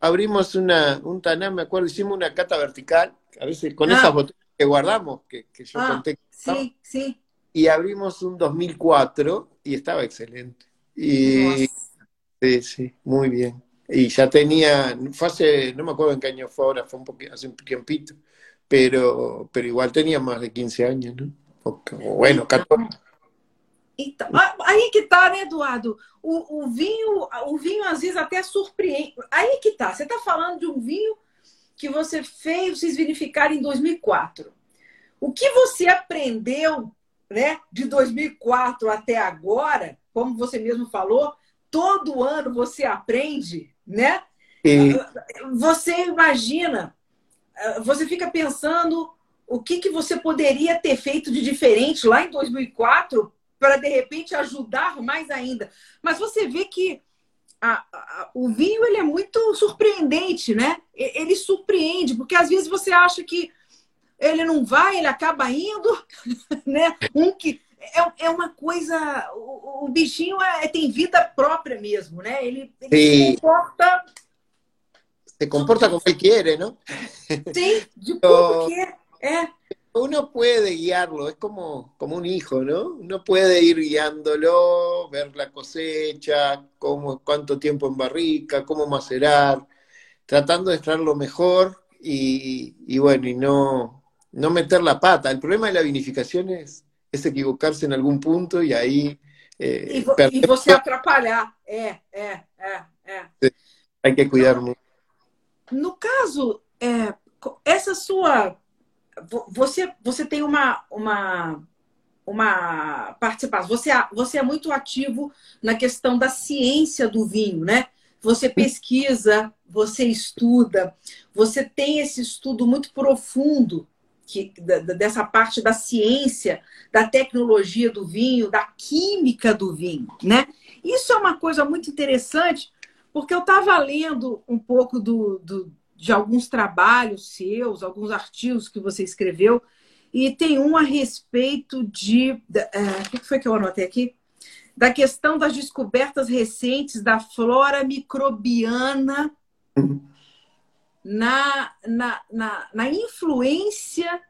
abrimos una, un taná, me acuerdo, hicimos una cata vertical, a veces con esas botellas que guardamos, que, yo Ah, conté. que sí, sí. y abrimos un 2004 y estaba excelente. Y sí, sí, muy bien. Y ya tenía, fue hace, no me acuerdo en qué año fue ahora, fue un poquito, hace un tiempito, pero, pero igual tenía más de 15 años, ¿no? O, o bueno, 14. Então, aí que tá, né, Eduardo? O, o vinho, o vinho às vezes até surpreende. Aí que tá. Você tá falando de um vinho que você fez vocês vinificaram em 2004. O que você aprendeu, né, de 2004 até agora, como você mesmo falou, todo ano você aprende, né? Y Você imagina, eh, você fica pensando o que, que você poderia ter feito de diferente lá em 2004 para de repente ajudar mais ainda. Mas você vê que a- a- o vinho ele é muito surpreendente, né? Ele surpreende, porque às vezes você acha que ele não vai, ele acaba indo, né? Um que é, é uma coisa, o, o bichinho é- tem vida própria mesmo, né? Ele, ele se comporta se comporta como él quiere, ¿no? Sim, de tudo que é. Uno puede guiarlo, es como, como un hijo, ¿no? Uno puede ir guiándolo, ver la cosecha, cómo, cuánto tiempo en barrica, cómo macerar, tratando de extraer lo mejor y, y bueno, y no, no meter la pata. El problema de la vinificación es, es equivocarse en algún punto y ahí eh, perder- e você atrapalhar. É, é, é, é. hay que cuidar mucho. No caso, é, co- essa sua. Vo- Você, você tem uma, uma, uma participação. Você, é- você é muito ativo na questão da ciência do vinho, né? Você pesquisa, você estuda, você tem esse estudo muito profundo que, dessa parte da ciência, da tecnologia do vinho, da química do vinho, né? Isso é uma coisa muito interessante, porque eu estava lendo um pouco do, do- de alguns trabalhos seus, alguns artigos que você escreveu, e tem um a respeito de. é, O que foi que eu anotei aqui? Da questão das descobertas recentes da flora microbiana na, na, na, na influência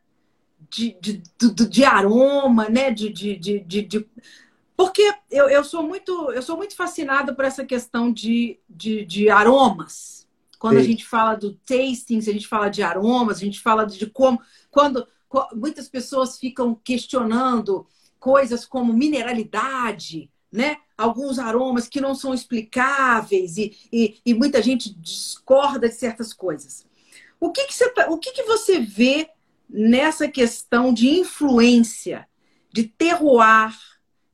de, de, de, de aroma, né? De, de, de, de- Porque eu, eu, sou muito, eu sou muito fascinada por essa questão de, de, de aromas. Quando a Sim. gente fala do tasting, a gente fala de aromas, a gente fala de como. Quando muitas pessoas ficam questionando coisas como mineralidade, né? Alguns aromas que não são explicáveis e, e, e muita gente discorda de certas coisas. O que, que, você, tá- o que, que você vê nessa questão de influência, de terroir,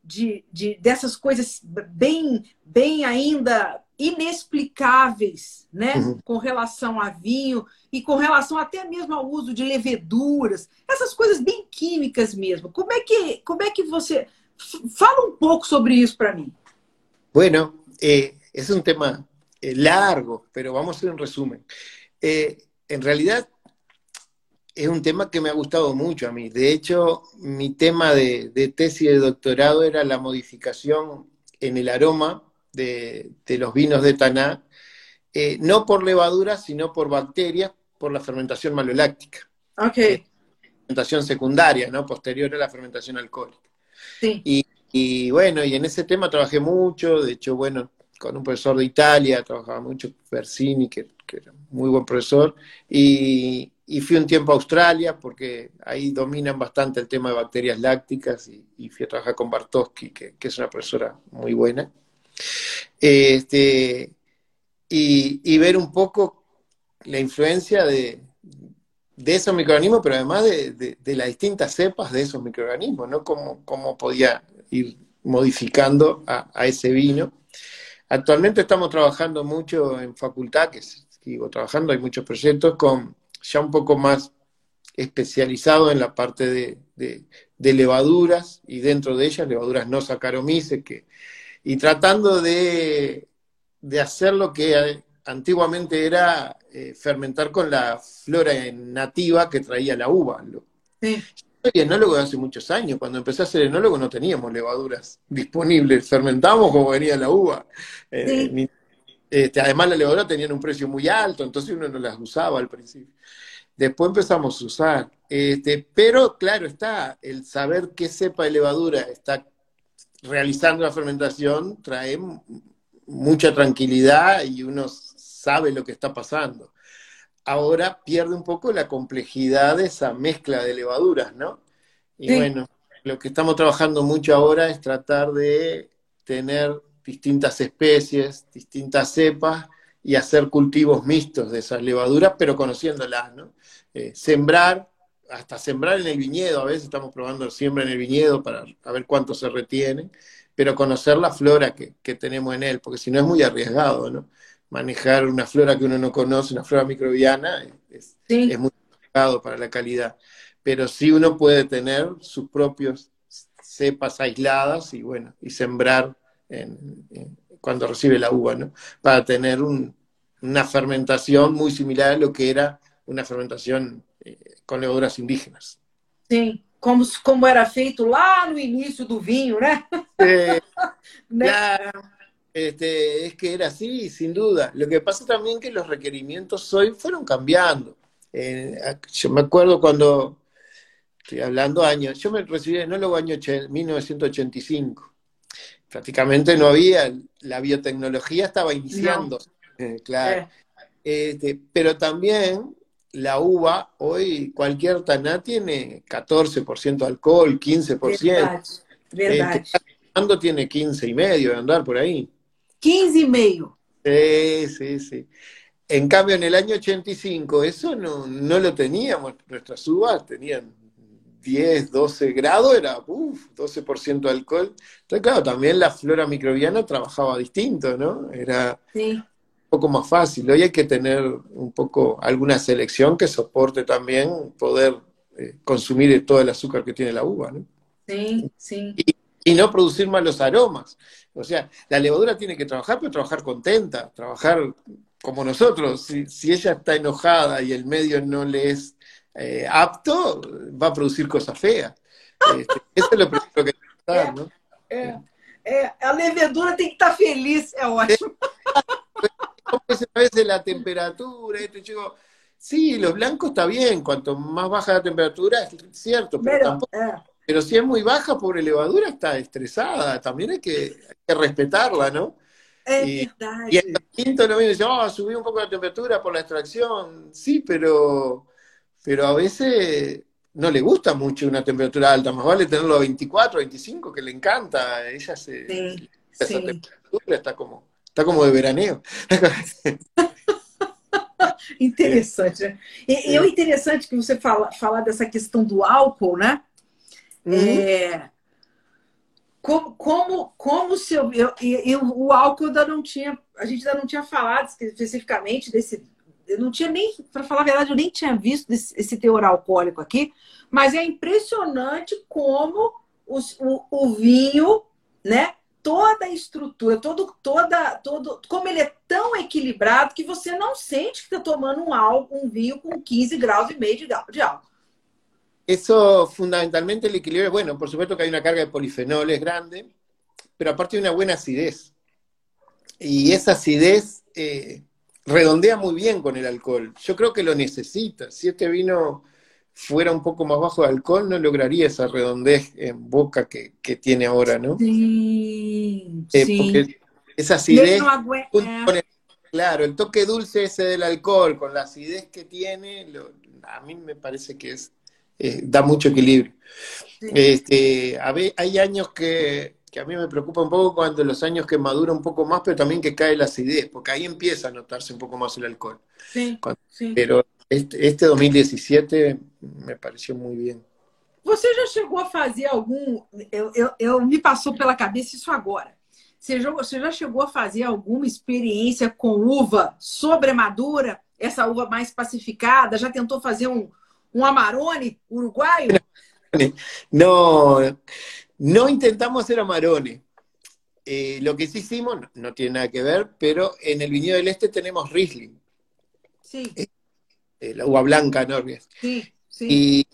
de, de, dessas coisas bem, bem ainda inexplicáveis, né? Uhum. Com relação a vinho e com relação até mesmo ao uso de leveduras, essas coisas bem químicas mesmo. Como é que, como é que você fala um pouco sobre isso para mim? Bueno, eh, es un tema eh, largo, pero vamos a hacer un resumen. Eh, en realidad es un tema que me ha gustado mucho a mí. De hecho, mi tema de, de tesis de doctorado era la modificación en el aroma de, de los vinos de Taná, eh, no por levaduras, sino por bacterias, por la fermentación maloláctica, Ok, fermentación secundaria, ¿no? Posterior a la fermentación alcohólica. sim. Y, y bueno, y en ese tema trabajé mucho, de hecho, bueno, con un profesor de Italia, trabajaba mucho, Bersini, que, que era muy buen profesor, y, y fui un tiempo a Australia, porque ahí dominan bastante el tema de bacterias lácticas, y, y fui a trabajar con Bartowski, que, que es una profesora muy buena. Este, y, y ver un poco la influencia de, de esos microorganismos, pero además de, de- las distintas cepas de esos microorganismos, ¿no? Cómo, cómo podía ir modificando a, ese vino. Actualmente estamos trabajando mucho en facultad, que sigo trabajando, hay muchos proyectos con ya un poco más especializado en la parte de, de- levaduras y dentro de ellas levaduras no saccharomyces, que, y tratando de, de hacer lo que antiguamente era eh, fermentar con la flora nativa que traía la uva. Lo- sim. Soy enólogo de hace muchos años. Cuando empecé a ser enólogo no teníamos levaduras disponibles. Fermentábamos como venía la uva. Eh, Sí. ni- Este, además, la levadura tenían un precio muy alto, entonces uno no las usaba al principio. Después empezamos a usar. Este, pero claro está, el saber qué cepa de levadura está realizando la fermentación trae mucha tranquilidad y uno sabe lo que está pasando. Ahora pierde un poco la complejidad de esa mezcla de levaduras, ¿no? Y bueno, lo que estamos trabajando mucho ahora es tratar de tener distintas especies, distintas cepas y hacer cultivos mixtos de esas levaduras, pero conociéndolas, ¿no? Eh, sembrar, hasta sembrar en el viñedo, a veces estamos probando siembra en el viñedo para ver cuánto se retiene, pero conocer la flora que, tenemos en él, porque si no es muy arriesgado, ¿no? Manejar una flora que uno no conoce, una flora microbiana, es, es muy arriesgado para la calidad. Pero sí uno puede tener sus propios cepas aisladas y bueno, y sembrar cuando recibe la uva, ¿no? Para tener una fermentación muy similar a lo que era una fermentación con levaduras indígenas. Sí, como, como era feito lá no inicio do vinho, ¿no? Eh, este, es que era así, sin duda. Lo que pasa también que los requerimientos hoy fueron cambiando. Eh, yo me acuerdo cuando, estoy hablando años, yo me recibí en enólogo año 1985 prácticamente no había, la biotecnología estaba iniciando, eh, claro. Eh. Este, pero también la uva, hoy cualquier taná tiene 14% alcohol, 15%. Verdad, verdad. Este, tiene 15 y medio de andar por ahí. 15 y medio. Sí, sí, sí. En cambio, en el año 85 eso no, no lo teníamos, nuestras uvas tenían 10, 12 grados, era uff, 12% de alcohol. Entonces, claro, también la flora microbiana trabajaba distinto, ¿no? Era un poco más fácil. Hoy hay que tener un poco alguna selección que soporte también poder eh, consumir todo el azúcar que tiene la uva, ¿no? Sí, sí. Y, no producir malos aromas. O sea, la levadura tiene que trabajar, pero trabajar contenta, trabajar como nosotros. Si, si ella está enojada y el medio no le es eh, apto, va a producir cosas feas. Este, eso es lo primero que hay que pensar, ¿no? É, é, a levedura tem que estar feliz, é ótimo. a veces la temperatura, esto, chico, sí, los blancos está bien, cuanto más baja la temperatura es cierto, pero, tampoco, pero si es muy baja por elevadura está estresada, también hay que, hay que respetarla, ¿no? Y. Y el quinto no viene y dice, oh, subí un poco la temperatura por la extracción, sí, pero pero a veces no le gusta mucho una temperatura alta, más vale tenerlo a 24, 25, que le encanta, ella se... Sí, esa temperatura está como, está como de veraneo. interessante. E, e é interessante que você fala, falar dessa questão do álcool, né? Uhum. É, como, como, como se eu, eu, eu, o álcool ainda não tinha, a gente ainda não tinha falado especificamente desse eu não tinha nem, para falar a verdade, eu nem tinha visto esse, esse teor alcoólico aqui, mas é impressionante como os, o, o vinho, né? Toda a estrutura, todo, toda, todo, como ele é tão equilibrado que você não sente que está tomando um, álcool, um vinho com 15 graus e meio de, de álcool. Eso, fundamentalmente, el equilibrio, bueno, por supuesto que hay una carga de polifenoles grande, pero aparte hay una buena acidez. Y esa acidez eh, redondea muy bien con el alcohol. Yo creo que lo necesita. Si este vino fuera un poco más bajo de alcohol, no lograría esa redondez en boca que, tiene ahora, ¿no? Sí, eh, sí. Porque esa acidez, claro, el toque dulce ese del alcohol, con la acidez que tiene, a mí me parece que es eh, da mucho equilibrio. Este, hay años que que a mí me preocupa un poco cuando los años que madura un poco más, pero también que cae la acidez, porque ahí empieza a notarse un poco más el alcohol. Sí, sí. Pero este, este 2017 me pareció muy bien. Você já chegou a fazer algum. Eu, eu, eu, me passou pela cabeça isso agora. Você já, você já chegou a fazer alguma experiência com uva sobremadura? Essa uva mais pacificada? Já tentou fazer um, um Amarone uruguaio? Não, No intentamos hacer amarones. Eh, lo que sí hicimos, no, tiene nada que ver, pero en el viñedo del Este tenemos Riesling. Sí. Eh, la uva blanca, ¿no? Sí, sí. Y,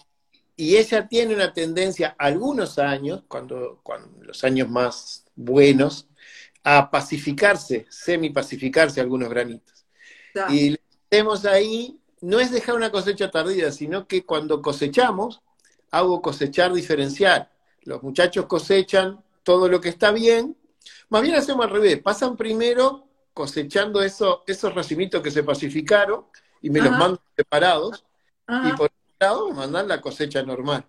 ella tiene una tendencia, algunos años, cuando, cuando los años más buenos, a pacificarse, semi-pacificarse algunos granitos. Y le hacemos ahí, no es dejar una cosecha tardía, sino que cuando cosechamos, hago cosechar diferencial. Los muchachos cosechan todo lo que está bien, más bien hacemos al revés, pasan primero cosechando eso, esos racimitos que se pacificaron y me los mandan separados, y por otro lado me mandan la cosecha normal.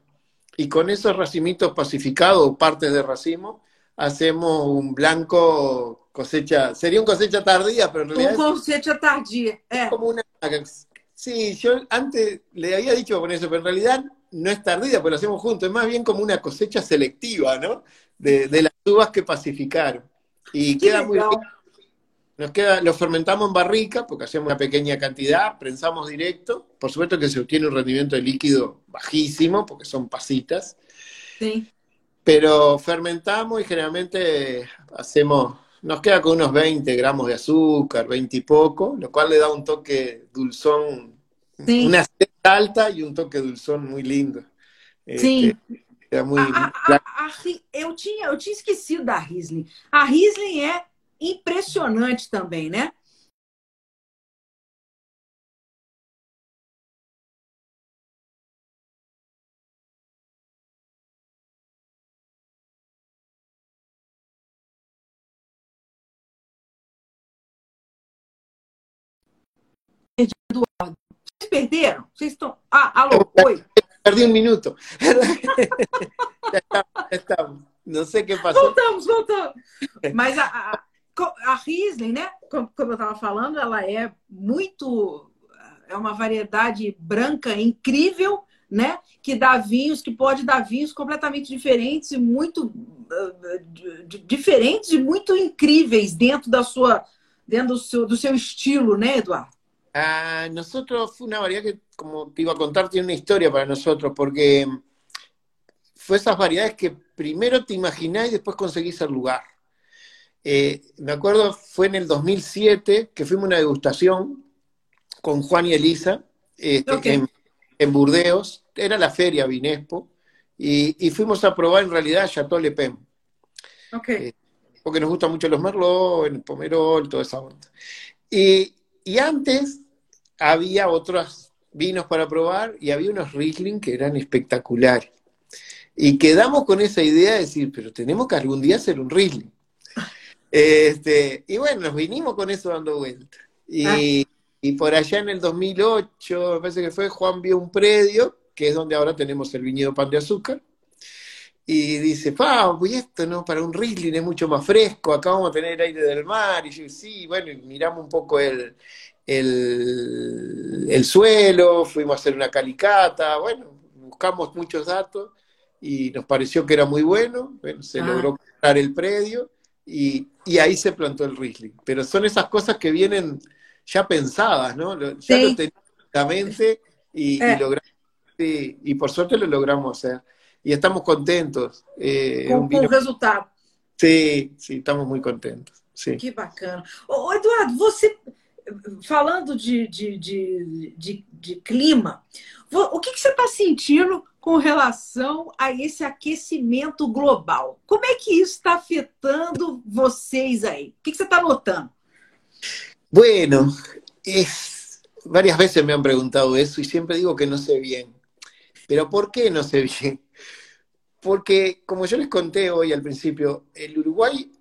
Y con esos racimitos pacificados, partes de racimo, hacemos un blanco cosecha, sería un cosecha tardía, pero en realidad... Un cosecha tardía, es como una... Sí, yo antes le había dicho con eso, pero en realidad no es tardía, porque lo hacemos juntos, es más bien como una cosecha selectiva, ¿no? De, las uvas que pacificaron. Y queda muy bien. Nos queda, lo fermentamos en barrica, porque hacemos una pequeña cantidad, prensamos directo. Por supuesto que se obtiene un rendimiento de líquido bajísimo, porque son pasitas. Sí. Pero fermentamos y generalmente hacemos, nos queda con unos 20 gramos de azúcar, 20 y poco, lo cual le da un toque dulzón, una sed alta y un toque dulzón muy lindo. Sí. Este, muy... A, a, a, eu, tinha, eu tinha esquecido da Riesling. A Riesling é impressionante também, né? Eduardo. Vocês perderam? Vocês estão. Ah, alô, oi. Perdi um minuto. já estamos, já estamos. Não sei o que passou. Voltamos, voltamos. Mas a, a, a Riesling, né? Como, eu estava falando, ela é muito. É uma variedade branca incrível, né? Que dá vinhos, que pode dar vinhos completamente diferentes e muito uh, diferentes e muito incríveis dentro da sua, dentro do seu, do seu estilo, né, Eduardo? Ah, nosotros fue una variedad que, como te iba a contar, tiene una historia para nosotros, porque fue esas variedades que primero te imaginás y después conseguís el lugar. Eh, me acuerdo, fue en el 2007 que fuimos a una degustación con Juan y Elisa este, en, Burdeos, era la feria Vinespo, y, fuimos a probar en realidad Chateau Le Pen. Eh, porque nos gustan mucho los Merlot, el Pomerol, toda esa onda. Y, y antes había otros vinos para probar y había unos Riesling que eran espectaculares. Y quedamos con esa idea de decir, pero tenemos que algún día hacer un Riesling. Este, y bueno, nos vinimos con eso dando vuelta. Y, ah. y, por allá en el 2008, me parece que fue, Juan vio un predio, que es donde ahora tenemos el viñedo Pan de Azúcar. Y dice, pa, pues esto no, para un Riesling es mucho más fresco, acá vamos a tener aire del mar. Y yo, sí, bueno, y miramos un poco el, el, suelo, fuimos a hacer una calicata, bueno, buscamos muchos datos y nos pareció que era muy bueno, bueno se ah. logró comprar el predio y, ahí se plantó el Riesling. Pero son esas cosas que vienen ya pensadas, ¿no? Ya lo teníamos la mente y, eh. logramos, y, por suerte lo logramos hacer. Y estamos contentos. Eh, con, el resultado. Sí, sí, estamos muy contentos. Sí. Qué bacana. Eduardo, você falando de, de, de, de, de clima, o que, que você está sentindo com a esse aquecimento global? Como é que isso está afetando vocês aí? O que, que você está notando? Bueno, es, varias veces me han preguntado eso y siempre digo que no sé bien. Pero ¿por qué no sé bien? Porque, como yo les conté hoy al principio, el Uruguay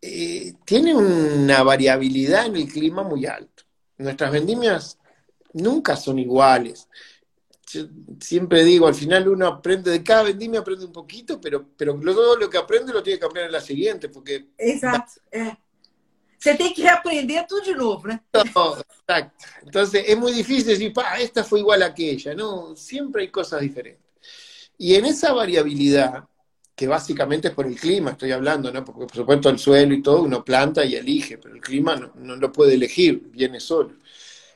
eh, tiene una variabilidad en el clima muy alto. Nuestras vendimias nunca son iguales. Siempre digo, al final uno aprende de cada vendimia, aprende un poquito, pero, pero todo lo que aprende lo tiene que cambiar en la siguiente, porque... Exacto, Se tiene que reaprender todo de nuevo, ¿no? exacto. Entonces es muy difícil decir, pa, esta fue igual a aquella, ¿no? Siempre hay cosas diferentes. Y en esa variabilidad, que básicamente es por el clima, estoy hablando, ¿no? Porque por supuesto el suelo y todo uno planta y elige, pero el clima no, lo puede elegir, viene solo.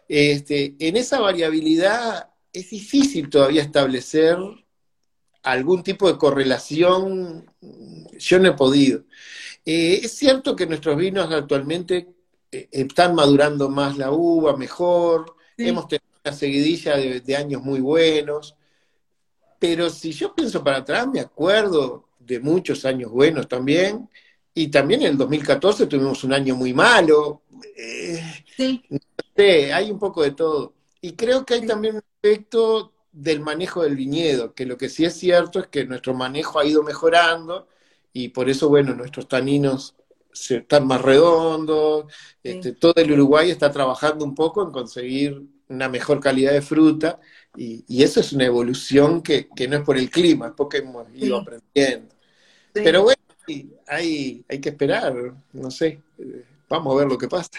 Este, en esa variabilidad es difícil todavía establecer algún tipo de correlación, yo no he podido. Eh, es cierto que nuestros vinos actualmente eh, están madurando más la uva, mejor, hemos tenido una seguidilla de años muy buenos, pero si yo pienso para atrás, me acuerdo de muchos años buenos también, y también en el 2014 tuvimos un año muy malo. Eh, sí. hay un poco de todo. Y creo que hay también un aspecto del manejo del viñedo, que lo que sí es cierto es que nuestro manejo ha ido mejorando y por eso, bueno, nuestros taninos están más redondos, este, todo el Uruguay está trabajando un poco en conseguir una mejor calidad de fruta y, eso es una evolución que, no es por el clima, es porque hemos ido aprendiendo. Pero bueno, hay, hay que esperar, não sei. Vamos ver o que passa.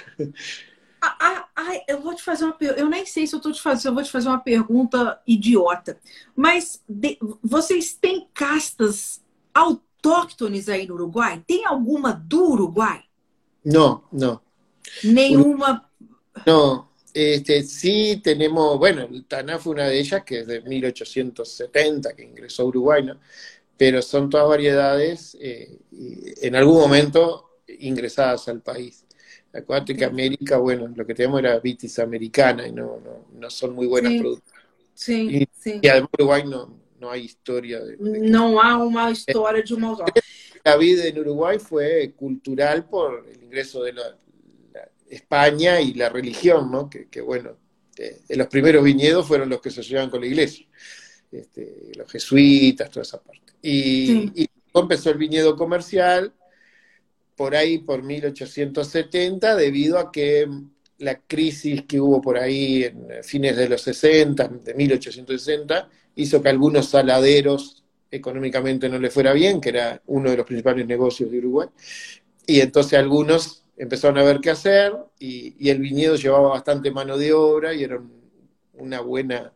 Ah, ah, eu vou te fazer uma pergunta. Eu nem sei se eu estou te fazendo, eu vou te fazer uma pergunta idiota. Mas de, vocês têm castas autóctones aí no Uruguai? Tem alguma do Uruguai? Não, não. Nenhuma. Não. Este, sí tenemos, bueno, el Taná fue una de ellas que es de 1870 que ingresó a Uruguay, ¿no? pero son todas variedades eh, en algún momento ingresadas al país. Acuérdate que América, bueno, lo que tenemos era vitis americana y no, no, son muy buenas productos. Sí, sí. Y además Uruguay no, no hay historia de, No hay una historia de La vida en Uruguay fue cultural por el ingreso de la, España y la religión, ¿no? Que, bueno, eh, los primeros viñedos fueron los que se llevaban con la iglesia. Este, los jesuitas, toda esa parte. Y, empezó el viñedo comercial por ahí, por 1870, debido a que la crisis que hubo por ahí en fines de los 60, de 1860, hizo que algunos saladeros económicamente no les fuera bien, que era uno de los principales negocios de Uruguay. Y entonces algunos empezaron a ver qué hacer y, el viñedo llevaba bastante mano de obra y era una buena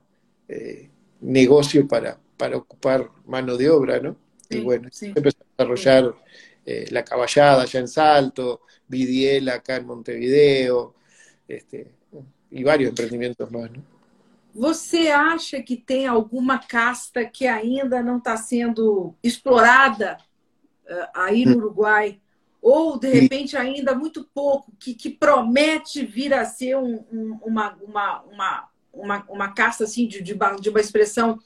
eh, negocio para, para ocupar mano de obra, ¿no? y bueno, empezó a desarrollar eh, la caballada allá en Salto, Vidiel acá en Montevideo, este, y varios empreendimentos ¿no? Você acha que tem alguma casta que ainda não está sendo explorada uh, aí no hum. Uruguai? Ou, de repente, ainda muito pouco, que, que promete vir a ser um, um, uma, uma, uma, uma, uma casta assim, de, de, de uma expressão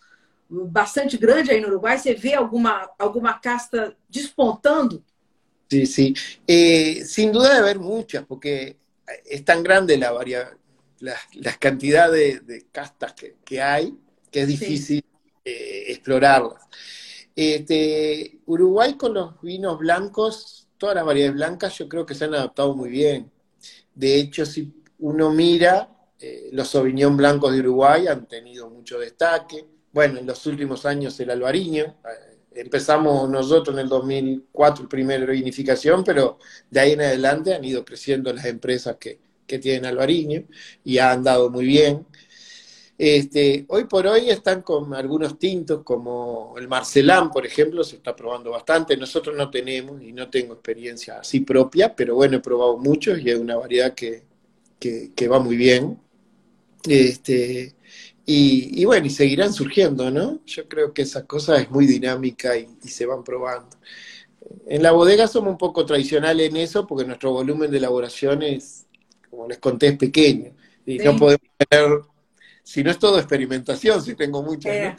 bastante grande aí no Uruguai? Você vê alguma, alguma casta despontando? Sí, sí. Eh, sin duda de haber muchas, porque es tan grande la varia, la, la cantidad de, de castas que, que, hay que es difícil sí. eh, explorarlas. Este, Uruguay con los vinos blancos, todas las variedades blancas, yo creo que se han adaptado muy bien. De hecho, si uno mira, eh, los Sauvignon blancos de Uruguay han tenido mucho destaque bueno, en los últimos años el albariño. Empezamos nosotros en el 2004, primera vinificación, pero de ahí en adelante han ido creciendo las empresas que, que tienen albariño y han dado muy bien. Este, hoy por hoy están con algunos tintos, como el Marcelán, por ejemplo, se está probando bastante. Nosotros no tenemos y no tengo experiencia así propia, pero bueno, he probado muchos y es una variedad que, que, que va muy bien. Este, y, bueno, y seguirán surgiendo, ¿no? Yo creo que esa cosa es muy dinámica y, se van probando. En la bodega somos un poco tradicionales en eso porque nuestro volumen de elaboración es, como les conté, es pequeño. Y no podemos tener, si no es todo experimentación, si tengo muchas, ¿no?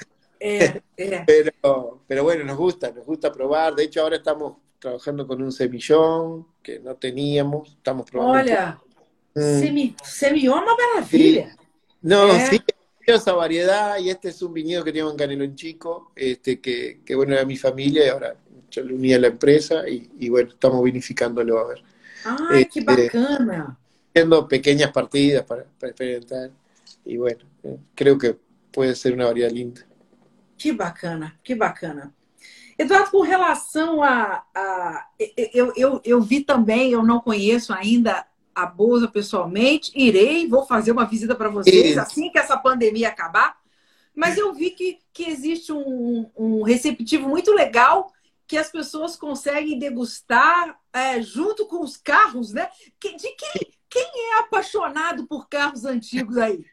Pero, pero bueno, nos gusta, nos gusta probar. De hecho, ahora estamos trabajando con un semillón que no teníamos, estamos probando. Hola, mm. semillón, una maravilla. No, eh. sí, esa variedad y este es un viñedo que tengo en Canelón Chico, este, que, que bueno, era mi familia y ahora yo le uní a la empresa y, bueno, estamos vinificándolo a ver. ¡Ay, qué este, bacana! Haciendo pequeñas partidas para, experimentar y bueno, eh, creo que puede ser una variedad linda. Que bacana, que bacana. Eduardo, com relação a. a eu, eu, eu vi também, eu não conheço ainda a Boza pessoalmente, irei, vou fazer uma visita para vocês Isso. assim que essa pandemia acabar. Mas eu vi que, que existe um, um receptivo muito legal que as pessoas conseguem degustar é, junto com os carros, né? De quem, quem é apaixonado por carros antigos aí?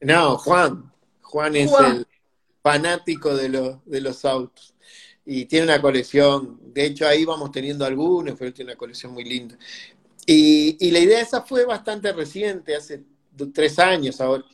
Não, Juan. Juan é o fanático de, lo, de los autos. y tiene una colección, de hecho ahí vamos teniendo algunos, pero tiene una colección muy linda. Y, la idea esa fue bastante reciente, hace tres años ahora.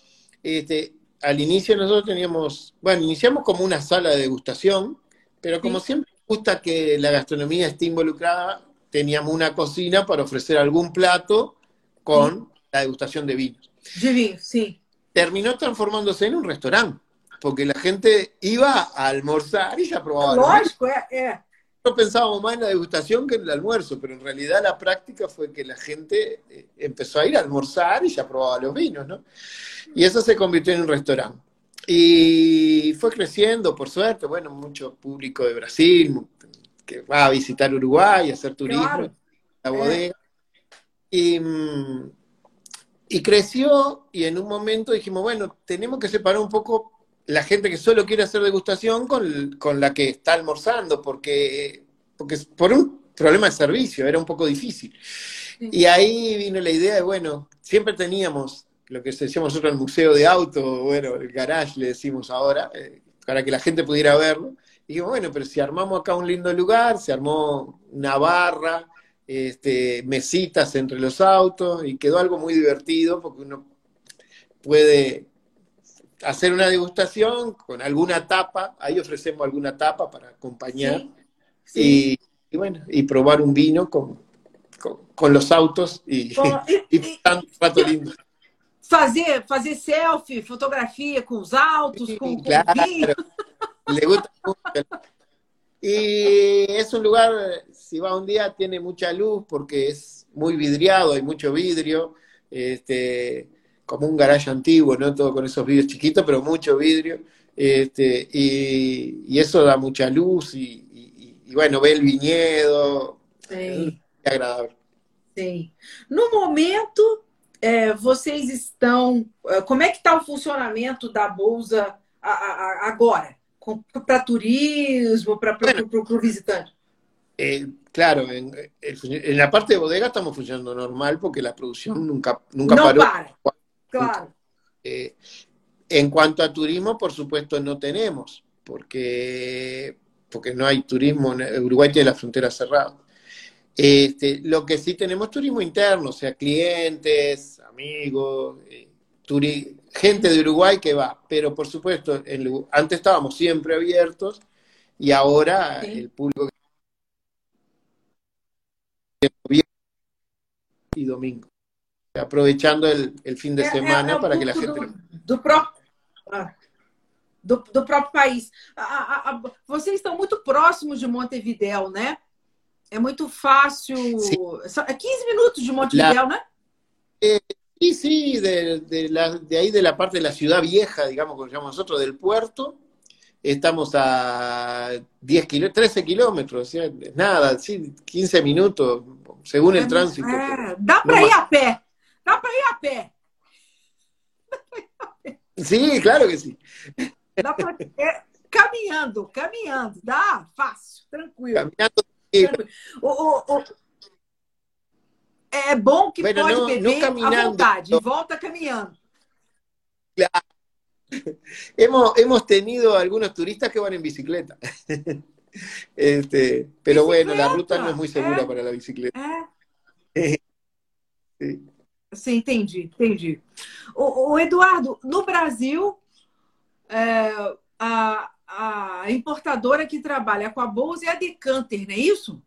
Este, al inicio nosotros teníamos, bueno, iniciamos como una sala de degustación, pero como siempre gusta que la gastronomía esté involucrada, teníamos una cocina para ofrecer algún plato con la degustación de vinos. Vino, sí. Terminó transformándose en un restaurante, porque la gente iba a almorzar y ya probaba. los Lógico, é, é. No pensábamos más en la degustación que en el almuerzo, pero en realidad la práctica fue que la gente eh, empezó a ir a almorzar y ya probaba los vinos, ¿no? Y eso se convirtió en un restaurante. Y fue creciendo, por suerte, bueno, mucho público de Brasil que va a visitar Uruguay, a hacer turismo, Claro. la bodega. Y, y creció y en un momento dijimos, bueno, tenemos que separar un poco la gente que solo quiere hacer degustación con, con la que está almorzando, porque, porque por un problema de servicio era un poco difícil. Y ahí vino la idea de, bueno, siempre teníamos lo que decíamos nosotros el museo de auto, bueno, el garage le decimos ahora, eh, para que la gente pudiera verlo. Y dijimos, bueno, pero si armamos acá un lindo lugar, se armó una barra, este, mesitas entre los autos, y quedó algo muy divertido, porque uno puede hacer una degustación con alguna tapa, ahí ofrecemos alguna tapa para acompañar, y, y bueno, y probar un vino con, con, con los autos y, Bom, e- y e- tanto rato lindo. fazer, fazer selfie, fotografia com os autos, com Claro, o vinho. le gusta mucho. Y es un lugar, si va un día, tiene mucha luz porque es muy vidriado, hay mucho vidrio, este, como un garage antiguo, ¿no? Todo con esos vidrios chiquitos, pero mucho vidrio. Este, y, y eso da mucha luz y, y- y, bueno, ve el viñedo, Sim, es agradable. sim. No momento, é, vocês estão. é, Como é que está o funcionamento da Bolsa a- a- a- agora? Para turismo, para o visitante? Eh, claro, en, en la parte de bodega estamos funcionando normal porque la producción nunca, nunca Não paró. para. Claro. Eh, en cuanto a turismo, por supuesto, no tenemos, porque, porque no hay turismo, en Uruguay tiene la frontera cerrada. Este, lo que sí tenemos turismo interno, o sea, clientes, amigos, eh, turi- gente de Uruguay que va, pero por supuesto, en antes estábamos siempre abiertos y ahora Sí. el público y domingo, aprovechando el, el fin de É- é- semana é um para que la pouco gente... do, do próprio. ah, Do, do próprio país. A- a- a- vocês estão muito próximos de Montevidéu, né? É muito fácil. Sim. É 15 minutos de Montevidéu, né? Sí, sí, de, de la- de ahí de la parte de la ciudad vieja, digamos, como llamamos nosotros, del puerto, estamos a 10 kilo, 13 kilómetros, sea, nada, sí, 15 minutos, según el É, tránsito. é, dá para ir a pé. Dá para ir a pé. Sí, claro que sí. Dá pra, é, caminhando, caminhando. Dá fácil, tranquilo. Caminando, sí, tranquilo. O, o- o- é bom que Bueno, pode não- beber não caminhando. à vontade. Volta caminhando. hemos, hemos tenido algunos turistas que van en bicicleta. Este, pero bueno, la ruta no es muy segura Eh. para la bicicleta. É. Sí. Sim, entendi, entendi. O, o Eduardo, no Brasil, é, a, a importadora que trabalha com a Bolsa é a Decanter, não é isso?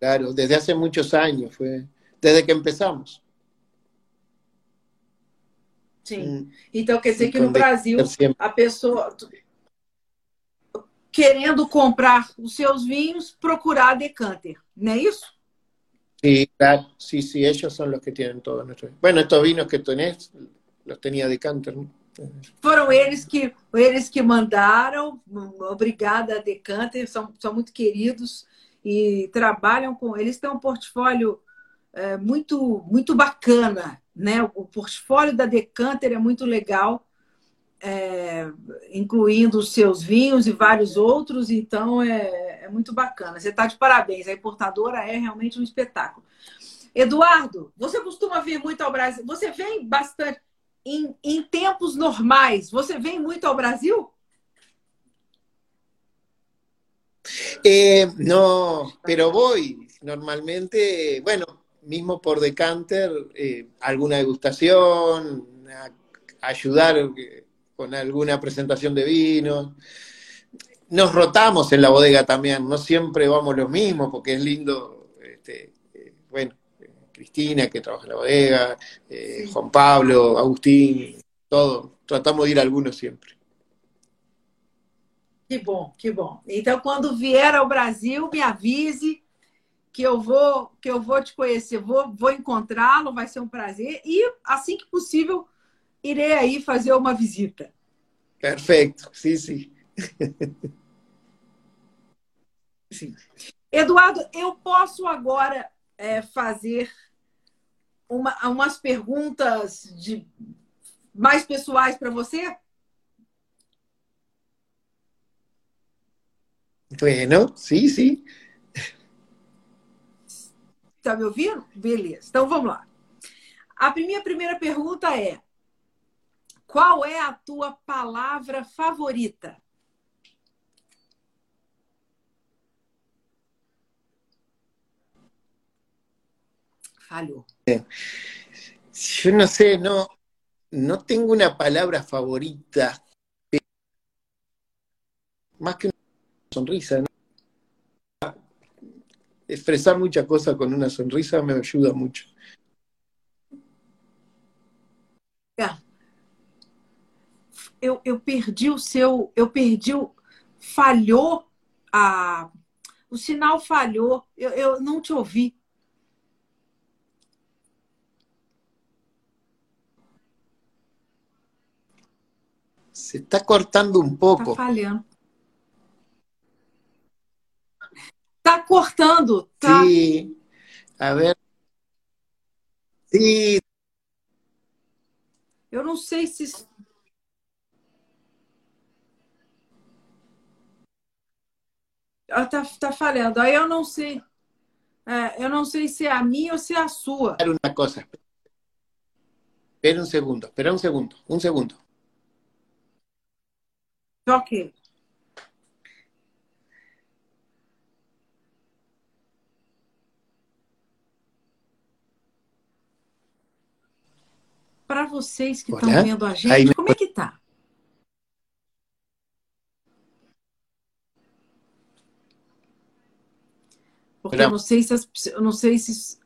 Claro, desde hace muchos años, fue desde que empezamos. Sim. Mm, Então quer dizer que no Brasil a pessoa querendo comprar os seus vinhos, procurar a Decanter, não é isso? Sí, claro, sí, sí, ellos son los que tienen todos nuestros. Bueno, estos vinos que tenés los tenía de Canter, ¿no? Foram eles que eles que mandaram. Obrigada Decanter, são, são muito queridos e trabalham com. Eles têm um portfólio é, muito muito bacana, né? O portfólio da Decanter é muito legal, é, incluindo os seus vinhos e vários outros. Então é, é muito bacana. Você está de parabéns. A importadora é realmente um espetáculo. Eduardo, você costuma vir muito ao Brasil? Você vem bastante em, em tempos normais? Você vem muito ao Brasil? Eh, no, pero voy normalmente, bueno, mismo por decanter, eh, alguna degustación, a- ayudar eh, con alguna presentación de vinos. Nos rotamos en la bodega también, no siempre vamos los mismos, porque es lindo, este, eh, bueno, Cristina que trabaja en la bodega, eh, Juan Pablo, Agustín, todo, tratamos de ir algunos siempre. Que bom, que bom. Então, quando vier ao Brasil, me avise que eu vou que eu vou te conhecer, vou, vou encontrá-lo, vai ser um prazer. E assim que possível, irei aí fazer uma visita. Perfeito, sim, sim. Eduardo, eu posso agora é, fazer uma, umas perguntas de mais pessoais para você? Bueno, sim, sim. Está me ouvindo? Beleza. Então vamos lá. A minha primeira pergunta é: qual é a tua palavra favorita? Falhou. Yo no sé, no, no tengo una palabra favorita. Más que una sonrisa, ¿no? Expresar muchas cosas con una sonrisa me ayuda mucho. É. Eu, eu perdi o seu. Eu perdi o. Falhou a. O sinal falhou. Eu, eu não te ouvi. Se está cortando un Tá poco. falhando. Tá cortando. Tá. Sí. A ver. Sí, Eu não sei se. Ah, tá, falhando. Aí eu não sei. É, eu não sei se é a minha ou se é a sua. una cosa. Espera un segundo, espera un segundo, un segundo. Ok. Para vocês que estão vendo a gente, aí- como é que tá? Porque eu não sei se as- eu não sei se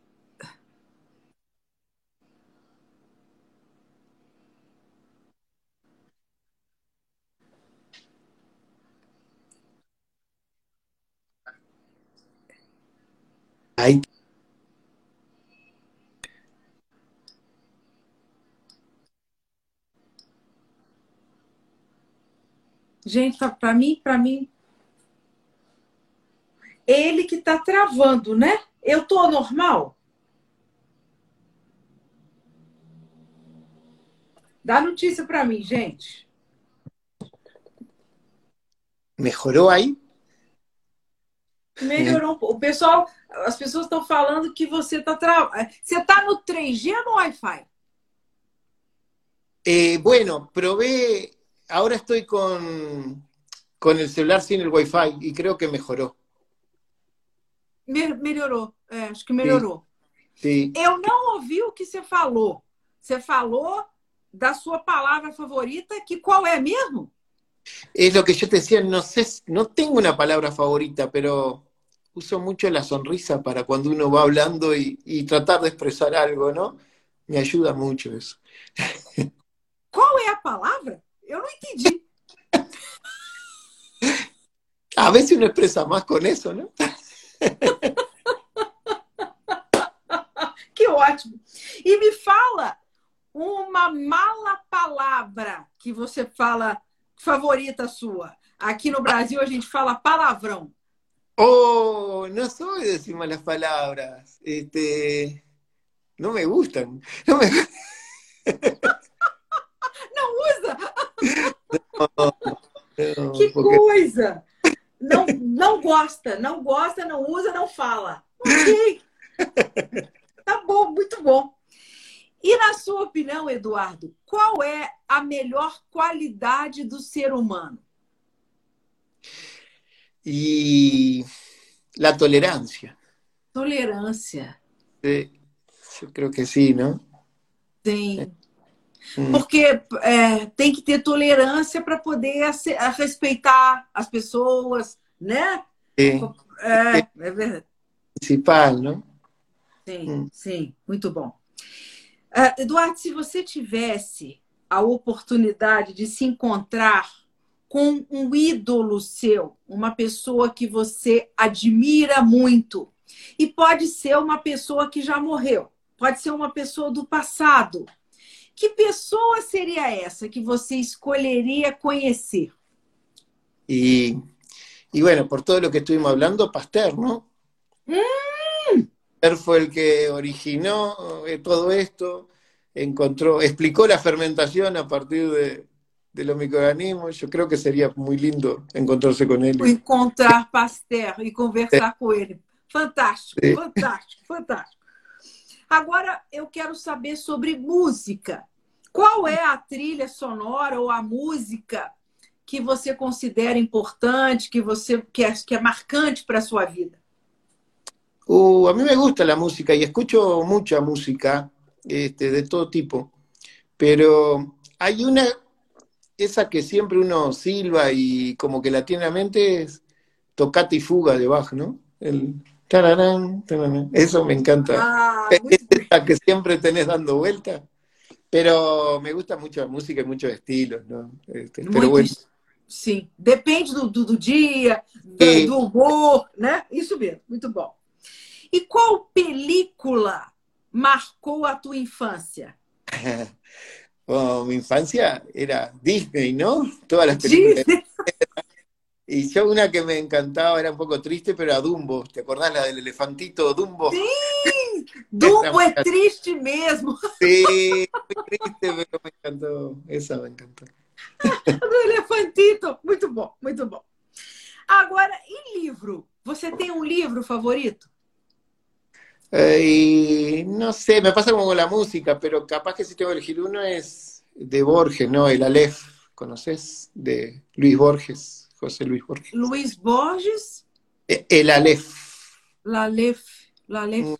Ahí Gente, para mim, para mim, ele que tá travando, né? Eu tô normal? Dá notícia para mim, gente. mejoró ahí. Melhorou um pouco. O pessoal, as pessoas estão falando que você tá tra... Você tá no 3G ou no Wi-Fi? Eh, bueno, probé, ahora estoy con, con el celular sin el wifi y creo que mejoró. Me- Melhorou. É, acho que melhorou. Sí. Eu não ouvi o que você falou. Você falou da sua palavra favorita, que qual é mesmo? Es lo que yo te decía, no sé, no tengo una palabra favorita, pero uso mucho la sonrisa para cuando uno va hablando y, y tratar de expresar algo, ¿no? Me ayuda mucho eso. Qual é a palavra? Eu não entendi. A veces uno expresa más con eso, ¿no? Que ótimo. E me fala uma mala palavra que você fala favorita sua. Aqui no Brasil a gente fala palavrão. Oh, no soy de decir malas palabras. Este, no me gustan. No me, Não usa? Que porque- coisa! Não, não gosta, não gosta, não usa, não fala. Ok. Tá bom, muito bom. E na sua opinião, Eduardo, qual é a melhor qualidade do ser humano? Y la tolerancia. Tolerância. Sí, yo creo que sí, ¿no? Sim. Hum. Porque é, tem que ter tolerância para poder respeitar as pessoas, né? Sim. É, é verdade. Principal, não? Sim, hum. sim, muito bom. Uh, Eduardo, se você tivesse a oportunidade de se encontrar com um ídolo seu, uma pessoa que você admira muito, e pode ser uma pessoa que já morreu, pode ser uma pessoa do passado. Que pessoa seria essa que você escolheria conhecer? E, e bueno, por todo lo que estuvimos hablando, Pasteur, ¿no? Mm. Pasteur fue el que originó eh, todo esto, encontró, explicó la fermentación a partir de, de los microorganismos. Yo creo que sería muy lindo encontrarse con él. Encontrar Pasteur e conversar com ele. Fantástico, fantástico, fantástico. Agora eu quero saber sobre música. Qual é a trilha sonora ou a música que você considera importante, que você que é, que é marcante para a sua vida? Uh, a mí me gusta la música y escucho mucha música este, de todo tipo, pero hay una, esa que siempre uno silba y como que la tiene en la mente es Tocata y Fuga de Bach, ¿no? El tararán, tararán. Eso me encanta. Ah, es esa que siempre tenés dando vuelta. Pero me gusta mucho la música y muchos estilos, ¿no? Este, pero bueno, sim. Depende do, do, do dia, do, Sim. do humor, né? Isso mesmo, muito bom. E qual película marcou a tua infância? mi infancia era Disney, ¿no? Todas las películas. Disney? Y yo una que me encantaba, era un poco triste, pero a Dumbo. ¿Te acordás la del elefantito Dumbo? Sim! Dumbo é triste mesmo. Sí, muy triste, pero me encantó. Esa me encantó. Do elefantito. Muito bom, muito bom. Agora, e livro? Você tem um livro favorito? Eh, y no sé, me pasa como con la música, pero capaz que si tengo que elegir uno es de Borges, ¿no? El Aleph, ¿conoces? De Luis Borges, José Luis Borges. Luiz Borges, Eh, El Aleph. Lalef, Lalef.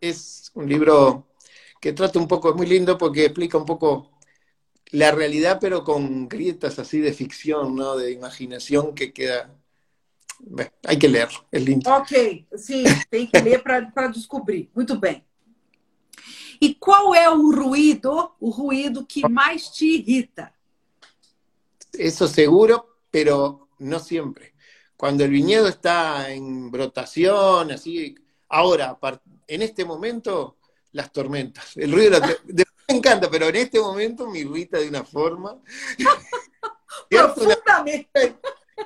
Es un libro que trata un poco, es muy lindo porque explica un poco la realidad, pero con grietas así de ficción, ¿no? De imaginación que queda. Hay que leerlo, es lindo. Ok, sim, tem que ler para descobrir. Muito bem. E qual é o ruído, o ruído que mais te irrita? Eso seguro, pero no siempre. Cuando el viñedo está en brotación, así, ahora, en este momento, las tormentas. El ruido de me encanta, pero en este momento me irrita de una forma. Profundamente.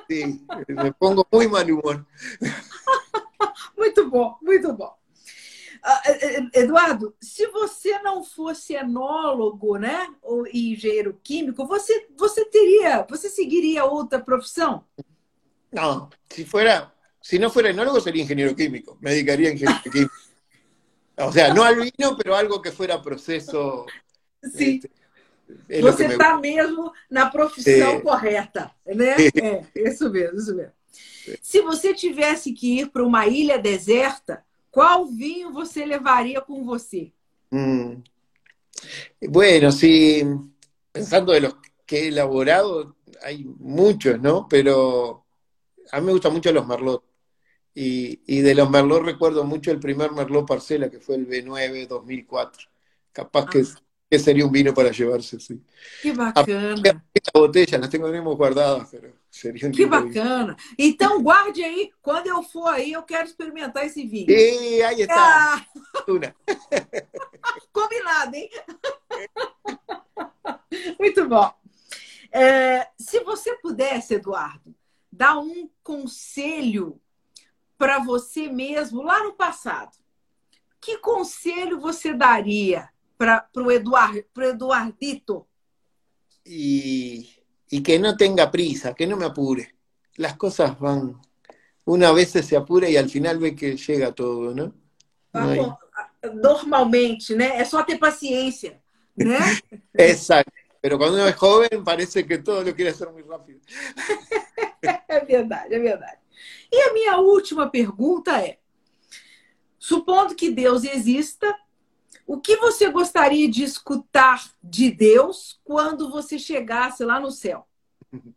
Sí, me pongo muy mal humor. Muito bom, muito bom. Ah, eh, eh, Eduardo, se você não fosse enólogo, né, ou engenheiro químico, você, você teria, você seguiria outra profissão? No, si fuera, si no fuera enólogo sería ingeniero químico, me dedicaría a ingeniero químico. O sea, no al vino, pero algo que fuera proceso. Sim. este, Você me está mesmo na profissão É. correta, né? É, isso mesmo, isso mesmo. Se você tivesse que ir para uma ilha deserta, qual vinho você levaria com você? Mm. Bueno, sí, pensando de los que he elaborado, hay muchos, ¿no? Pero a mí me gustan mucho los Merlot. Y, y de los Merlot recuerdo mucho el primer Merlot Parcela, que fue el B9 2004. Capaz que, que sería un vino para llevarse, sí. Que bacana, Las botellas las tengo tenemos guardadas, pero sería un que vino. bacana. Então guarde aí, quando eu for aí, eu quero experimentar esse vinho. Sí, ahí está, Ah, combinado, hein? Muito bom. É, se você pudesse, Eduardo, dar um conselho para você mesmo lá no passado, que conselho você daria para o Eduard, pro Eduardito? y, y que no tenga prisa, que no me apure. Las cosas van, una vez se apura y al final ve que llega todo, ¿no? Normalmente, né? É só ter paciência, né? Exacto. Pero cuando uno es joven parece que todo lo quiere hacer muy rápido. É verdade, é verdade. E a minha última pergunta é: supondo que Deus exista o que você gostaria de escutar de Deus quando você chegasse lá no céu?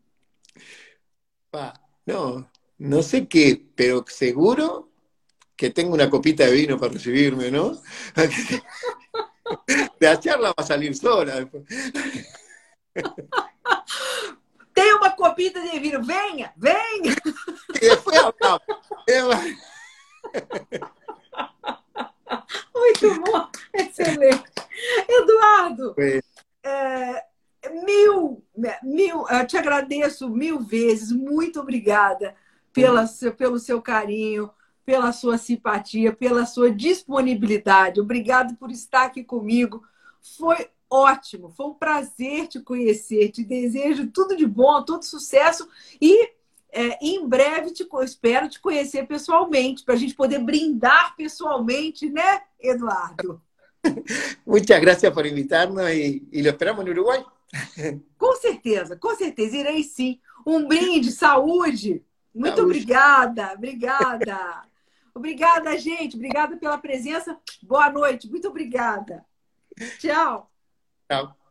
No, no sé qué, pero seguro que tengo una copita de vino para recibirme, ¿no? La charla va a salir sola. Tem uma copita de vinho, venha, venha! E depois hablamos. Muito bom, excelente. Eduardo, é, mil, mil, eu te agradeço mil vezes, muito obrigada pela, pelo seu carinho, pela sua simpatia, pela sua disponibilidade. Obrigado por estar aqui comigo. Foi ótimo, foi um prazer te conhecer. Te desejo tudo de bom, todo sucesso e é, em breve te, espero te conhecer pessoalmente, para a gente poder brindar pessoalmente, né, Eduardo? Muitas graças por invitar-nos e, e lo esperamos no Uruguai. Com certeza, com certeza, irei sim. Um brinde, saúde. Muito saúde. obrigada, obrigada. Obrigada, gente. Obrigada pela presença. Boa noite. Muito obrigada. Tchau. Tchau.